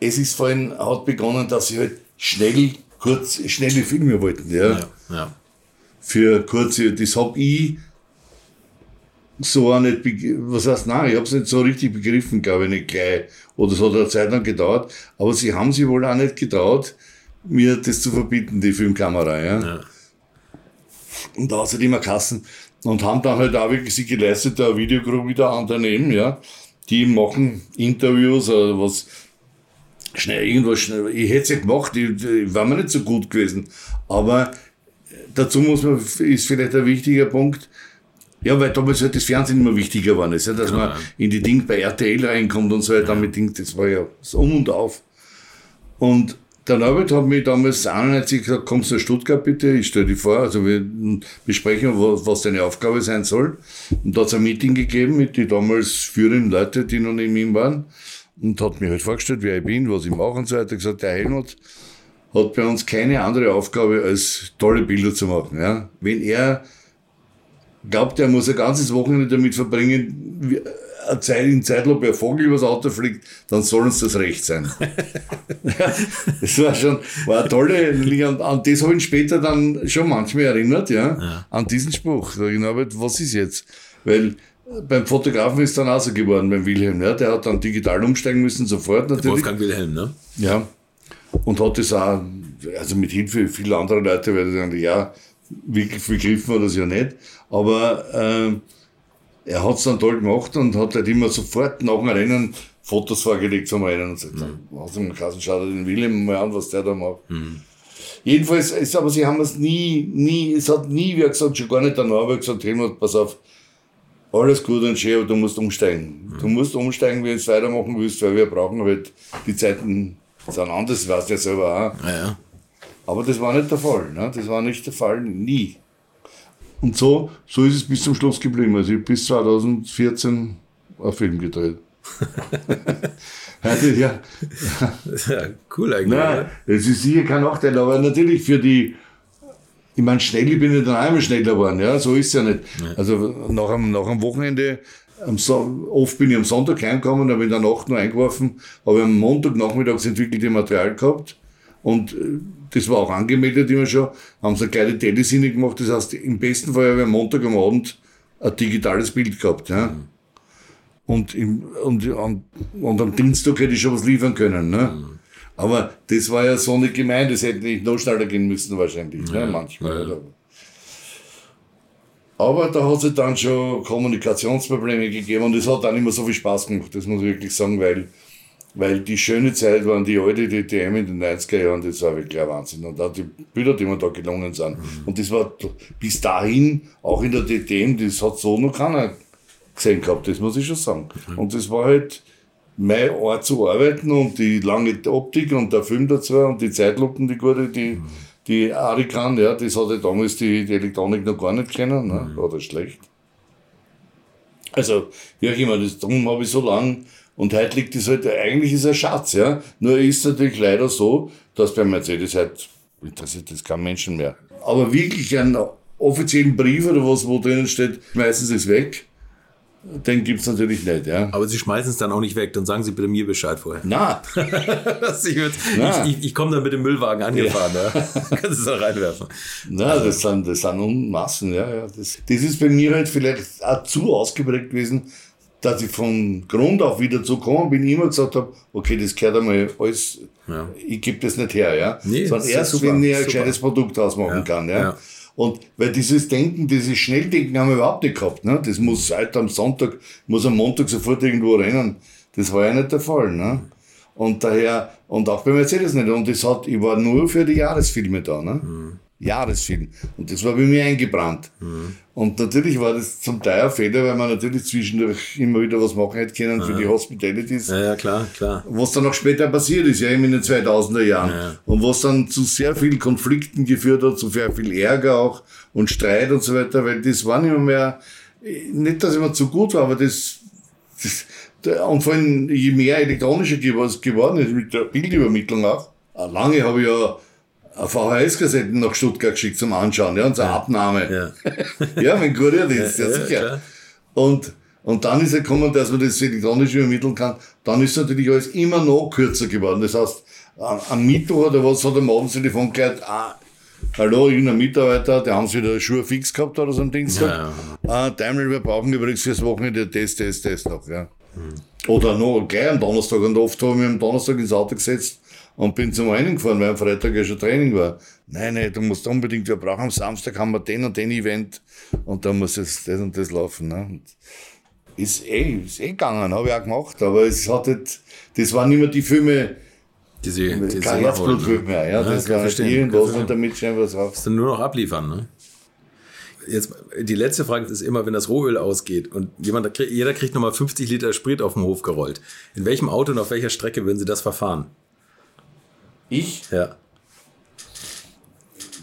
es ist vorhin, hat begonnen, dass sie halt schnell, kurz, schnelle Filme wollten, ja. ja, ja. Für kurze, das hab ich so auch nicht, was heißt, nein, ich hab's nicht so richtig begriffen, glaube ich, nicht gleich. Oder es hat eine Zeit lang gedauert. Aber sie haben sich wohl auch nicht getraut, mir das zu verbieten, die Filmkamera, ja. ja. Und außerdem immer Kassen. Und haben dann halt auch wirklich sich geleistet, da eine Videogruppe wieder an daneben, ja die machen Interviews oder was schnell irgendwas schnell. Ich hätte es ja gemacht, ich, ich war mir nicht so gut gewesen. Aber dazu muss man, ist vielleicht ein wichtiger Punkt, ja, weil damals halt das Fernsehen immer wichtiger geworden ist, ja, dass genau. man in die Dinge bei RTL reinkommt und so weiter, damit Ding, das war ja so um und auf. Und der Norbert hat mich damals 91 gesagt, kommst du nach Stuttgart bitte, ich stelle dir vor, also wir besprechen, was deine Aufgabe sein soll. Und da hat es ein Meeting gegeben mit den damals führenden Leuten, die noch neben ihm waren. Und hat mir halt vorgestellt, wer ich bin, was ich mache und so weiter. gesagt, der Helmut hat bei uns keine andere Aufgabe, als tolle Bilder zu machen. Ja? Wenn er glaubt, er muss ein ganzes Wochenende damit verbringen, in Zeitlupe ein Vogel übers Auto fliegt, dann soll uns das recht sein. ja, das war schon, war eine tolle, und an das habe ich später dann schon manchmal erinnert, ja, ja. an diesen Spruch. Da was ist jetzt? Weil beim Fotografen ist dann auch so geworden, beim Wilhelm, ja, der hat dann digital umsteigen müssen, sofort natürlich. Wolfgang Wilhelm, ne? Ja. Und hat das auch, also mit Hilfe vieler anderer Leute, weil sagen, ja, wirklich begriffen wir das ja nicht, aber äh, er hat es dann toll gemacht und hat halt immer sofort nach dem Rennen Fotos vorgelegt zum Rennen und sagt, mhm. du mal Kassen, schau dir den Wilhelm mal an, was der da macht. Mhm. Jedenfalls, ist, aber sie haben es nie, nie, es hat nie, wie gesagt, schon gar nicht der Norbert gesagt, Helmut, pass auf, alles gut und schön, aber du musst umsteigen. Mhm. Du musst umsteigen, wenn du es weitermachen willst, weil wir brauchen halt, die Zeiten sind anders, weißt du ja selber auch. Ja, ja. Aber das war nicht der Fall, ne? das war nicht der Fall, nie. Und so, so ist es bis zum Schluss geblieben. Also ich bis 2014 einen Film gedreht. also, ja. ja, cool eigentlich. Nein, es ist sicher kein Nachteil, aber natürlich für die, ich meine, schnell bin ich dann einmal schneller geworden, ja, so ist es ja nicht. Ja. Also nach einem, nach einem Wochenende, am so oft bin ich am Sonntag heimgekommen, habe in der Nacht nur eingeworfen, habe am Montag nachmittags entwickelte Material gehabt und äh, das war auch angemeldet immer schon, haben sie eine kleine Telesine gemacht, das heißt, im besten Fall habe ich am Montag am Abend ein digitales Bild gehabt, ja. Mhm. Und, im, und, und, und, am Dienstag hätte ich schon was liefern können, ne. Mhm. Aber das war ja so nicht gemeint, das hätte nicht noch schneller gehen müssen wahrscheinlich, ne, manchmal. Ja. Aber da hat es dann schon Kommunikationsprobleme gegeben und es hat dann immer so viel Spaß gemacht, das muss ich wirklich sagen, weil weil die schöne Zeit waren die alte DTM in den 90er Jahren, das war wirklich ein Wahnsinn. Und auch die Bilder, die mir da gelungen sind. Mhm. Und das war bis dahin, auch in der DTM, das hat so noch keiner gesehen gehabt, das muss ich schon sagen. Mhm. Und das war halt meine Art zu arbeiten und die lange Optik und der Film dazu und die Zeitlupen, die gute, die, mhm. die Arikan, ja, das hatte damals die, die Elektronik noch gar nicht kennen, ne? Mhm. oder schlecht. Also, wie auch immer, das, darum habe ich so lange und heute liegt es halt, eigentlich ist ein Schatz, ja. Nur ist es natürlich leider so, dass bei Mercedes halt interessiert das kein Menschen mehr. Aber wirklich einen offiziellen Brief oder was, wo drinnen steht, schmeißen Sie es weg. Den gibt es natürlich nicht, ja. Aber Sie schmeißen es dann auch nicht weg, dann sagen Sie bitte mir Bescheid vorher. Na. ich, ich, ich komme dann mit dem Müllwagen angefahren, ja. ja. Kannst du es auch reinwerfen. Na, also. das sind, das sind Unmassen, ja, ja. Das, das ist bei mir halt vielleicht auch zu ausgeprägt gewesen, dass ich von Grund auf wieder zu kommen bin, immer gesagt habe, okay, das gehört einmal alles, ja. ich gebe das nicht her, ja. Nee, Sondern erst, super, wenn ich ein gescheites Produkt ausmachen ja. kann, ja. ja. Und weil dieses Denken, dieses Schnelldenken haben wir überhaupt nicht gehabt, ne. Das muss seit am Sonntag, muss am Montag sofort irgendwo rennen. Das war ja nicht der Fall, ne. Und daher, und auch bei Mercedes nicht. Und das hat, ich war nur für die Jahresfilme da, ne. Mhm. Jahresfilm. Und das war bei mir eingebrannt. Mhm. Und natürlich war das zum Teil ein Fehler, weil man natürlich zwischendurch immer wieder was machen hätte können für die Hospitalities. Ja, ja, klar, klar. Was dann auch später passiert ist, ja, eben in den 2000er Jahren. Ja. Und was dann zu sehr vielen Konflikten geführt hat, zu sehr viel Ärger auch und Streit und so weiter, weil das war nicht mehr, nicht, dass immer zu gut war, aber das, das und vor allem, je mehr elektronischer geworden ist, mit der Bildübermittlung auch. Lange habe ich ja VHS-Kassetten nach Stuttgart geschickt zum Anschauen, ja, und zur ja. Abnahme. Ja, ja mein Kurierdienst, ja, ja, sicher. Klar. Und, und dann ist er gekommen, dass man das elektronisch übermitteln kann. Dann ist natürlich alles immer noch kürzer geworden. Das heißt, am Mittwoch oder was hat am Abend Telefon gehört, ah, hallo, irgendein Mitarbeiter, der haben sie wieder Schuhe fix gehabt oder so am Dienstag. Ja, ja. Ah, Daimler, wir brauchen übrigens fürs Wochenende Test, Test, Test noch, ja. Mhm. Oder noch gleich am Donnerstag. Und oft habe ich mich am Donnerstag ins Auto gesetzt und bin zum Rennen gefahren, weil am Freitag ja schon Training war. Nein, nein, du musst unbedingt, wir brauchen am Samstag haben wir den und den Event und da muss jetzt das und das laufen. Ne? Und ist eh, ist eh gegangen, habe ich auch gemacht, aber es hat halt, das waren immer die Filme, diese, diese kein Herzblutfilm mehr, ja, ja das war halt irgendwas und damit schnell was auf. Das dann nur noch abliefern, ne? Jetzt, die letzte Frage ist immer, wenn das Rohöl ausgeht und jemand, jeder kriegt nochmal 50 Liter Sprit auf den Hof gerollt. In welchem Auto und auf welcher Strecke würden Sie das verfahren? Ich? Ja.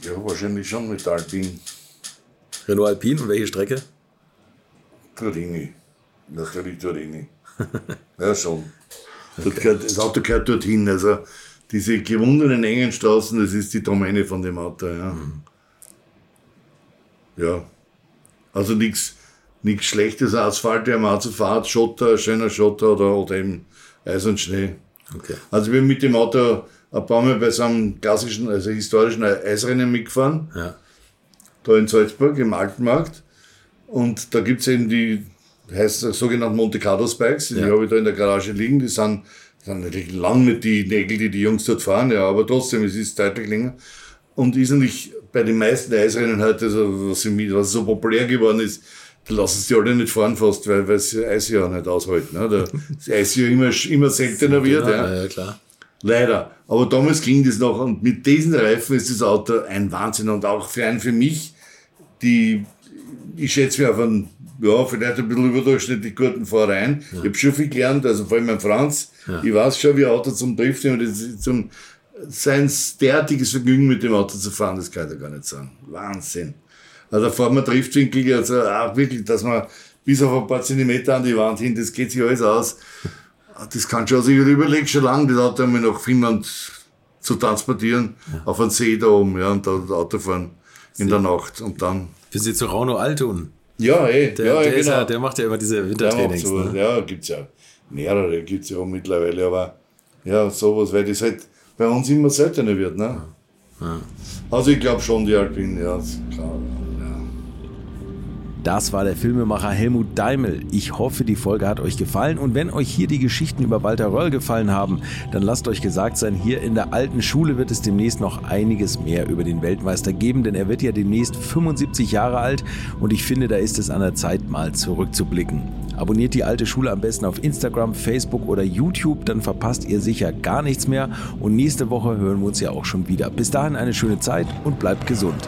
Ja, wahrscheinlich schon mit Alpin. Renault Alpin und welche Strecke? Turini. Natürlich Turini. ja, schon. Okay. Das, gehört, das, Auto gehört dorthin. Also diese gewundenen engen Straßen, das ist die Domäne von dem Auto. Ja. Mhm. Ja. Also nichts nichts Schlechtes, Asphalt, der man fahrt, Schotter, schöner Schotter oder, oder eben Eis und Schnee. Okay. Also ich bin mit dem Auto ein paar Mal bei so einem klassischen, also historischen Eisrennen mitgefahren, Ja. da in Salzburg im Altenmarkt. Und da gibt's eben die, heißt sogenannten Monte Carlo Spikes, die Ja. habe ich da in der Garage liegen, die sind, sind natürlich lang nicht die Nägel, die die Jungs dort fahren, ja, aber trotzdem, es ist deutlich länger. Und ist natürlich bei den meisten Eisrennen heute, also was, im- was so populär geworden ist, da lassen sie alle nicht fahren fast, weil, weil sie Eis ja nicht aushalten. Ne? Da- Das Eis ja immer, immer seltener wird. Ja. ja, ja, klar. Leider. Aber damals ging das noch und mit diesen Reifen ist das Auto ein Wahnsinn und auch für einen für mich, die, ich schätze mich auf einen, ja, vielleicht ein bisschen überdurchschnittlich guten Fahrer ein. Ich habe schon viel gelernt, also vor allem mein Franz. Ich weiß schon, wie Auto zum Driften und zum, sein derartiges Vergnügen mit dem Auto zu fahren, das kann ich gar nicht sagen. Wahnsinn. Also da fahren wir Driftwinkel, also auch wirklich, dass man bis auf ein paar Zentimeter an die Wand hin, das geht sich alles aus. Das kann schon, also ich überlege schon lange, das Auto einmal nach Finnland zu transportieren, auf einen See da oben, ja, und da das Auto fahren in der Nacht und dann, Wir sind zu Rauno Altun. ja, ey, Der, ja, der, genau. ja, der macht ja immer diese Wintertrainings. sowas. Ne? Ja, gibt's ja mehrere, gibt's ja auch mittlerweile, aber ja, sowas, weil das halt bei uns immer seltener wird, ne? Also ich glaube schon, die Alpine, ja, ist klar. Das war der Filmemacher Helmut Daimel. Ich hoffe, die Folge hat euch gefallen und wenn euch hier die Geschichten über Walter Röll gefallen haben, dann lasst euch gesagt sein, hier in der alten Schule wird es demnächst noch einiges mehr über den Weltmeister geben, denn er wird ja demnächst 75 Jahre alt und ich finde, da ist es an der Zeit, mal zurückzublicken. Abonniert die alte Schule am besten auf Instagram, Facebook oder YouTube, dann verpasst ihr sicher gar nichts mehr und nächste Woche hören wir uns ja auch schon wieder. Bis dahin eine schöne Zeit und bleibt gesund.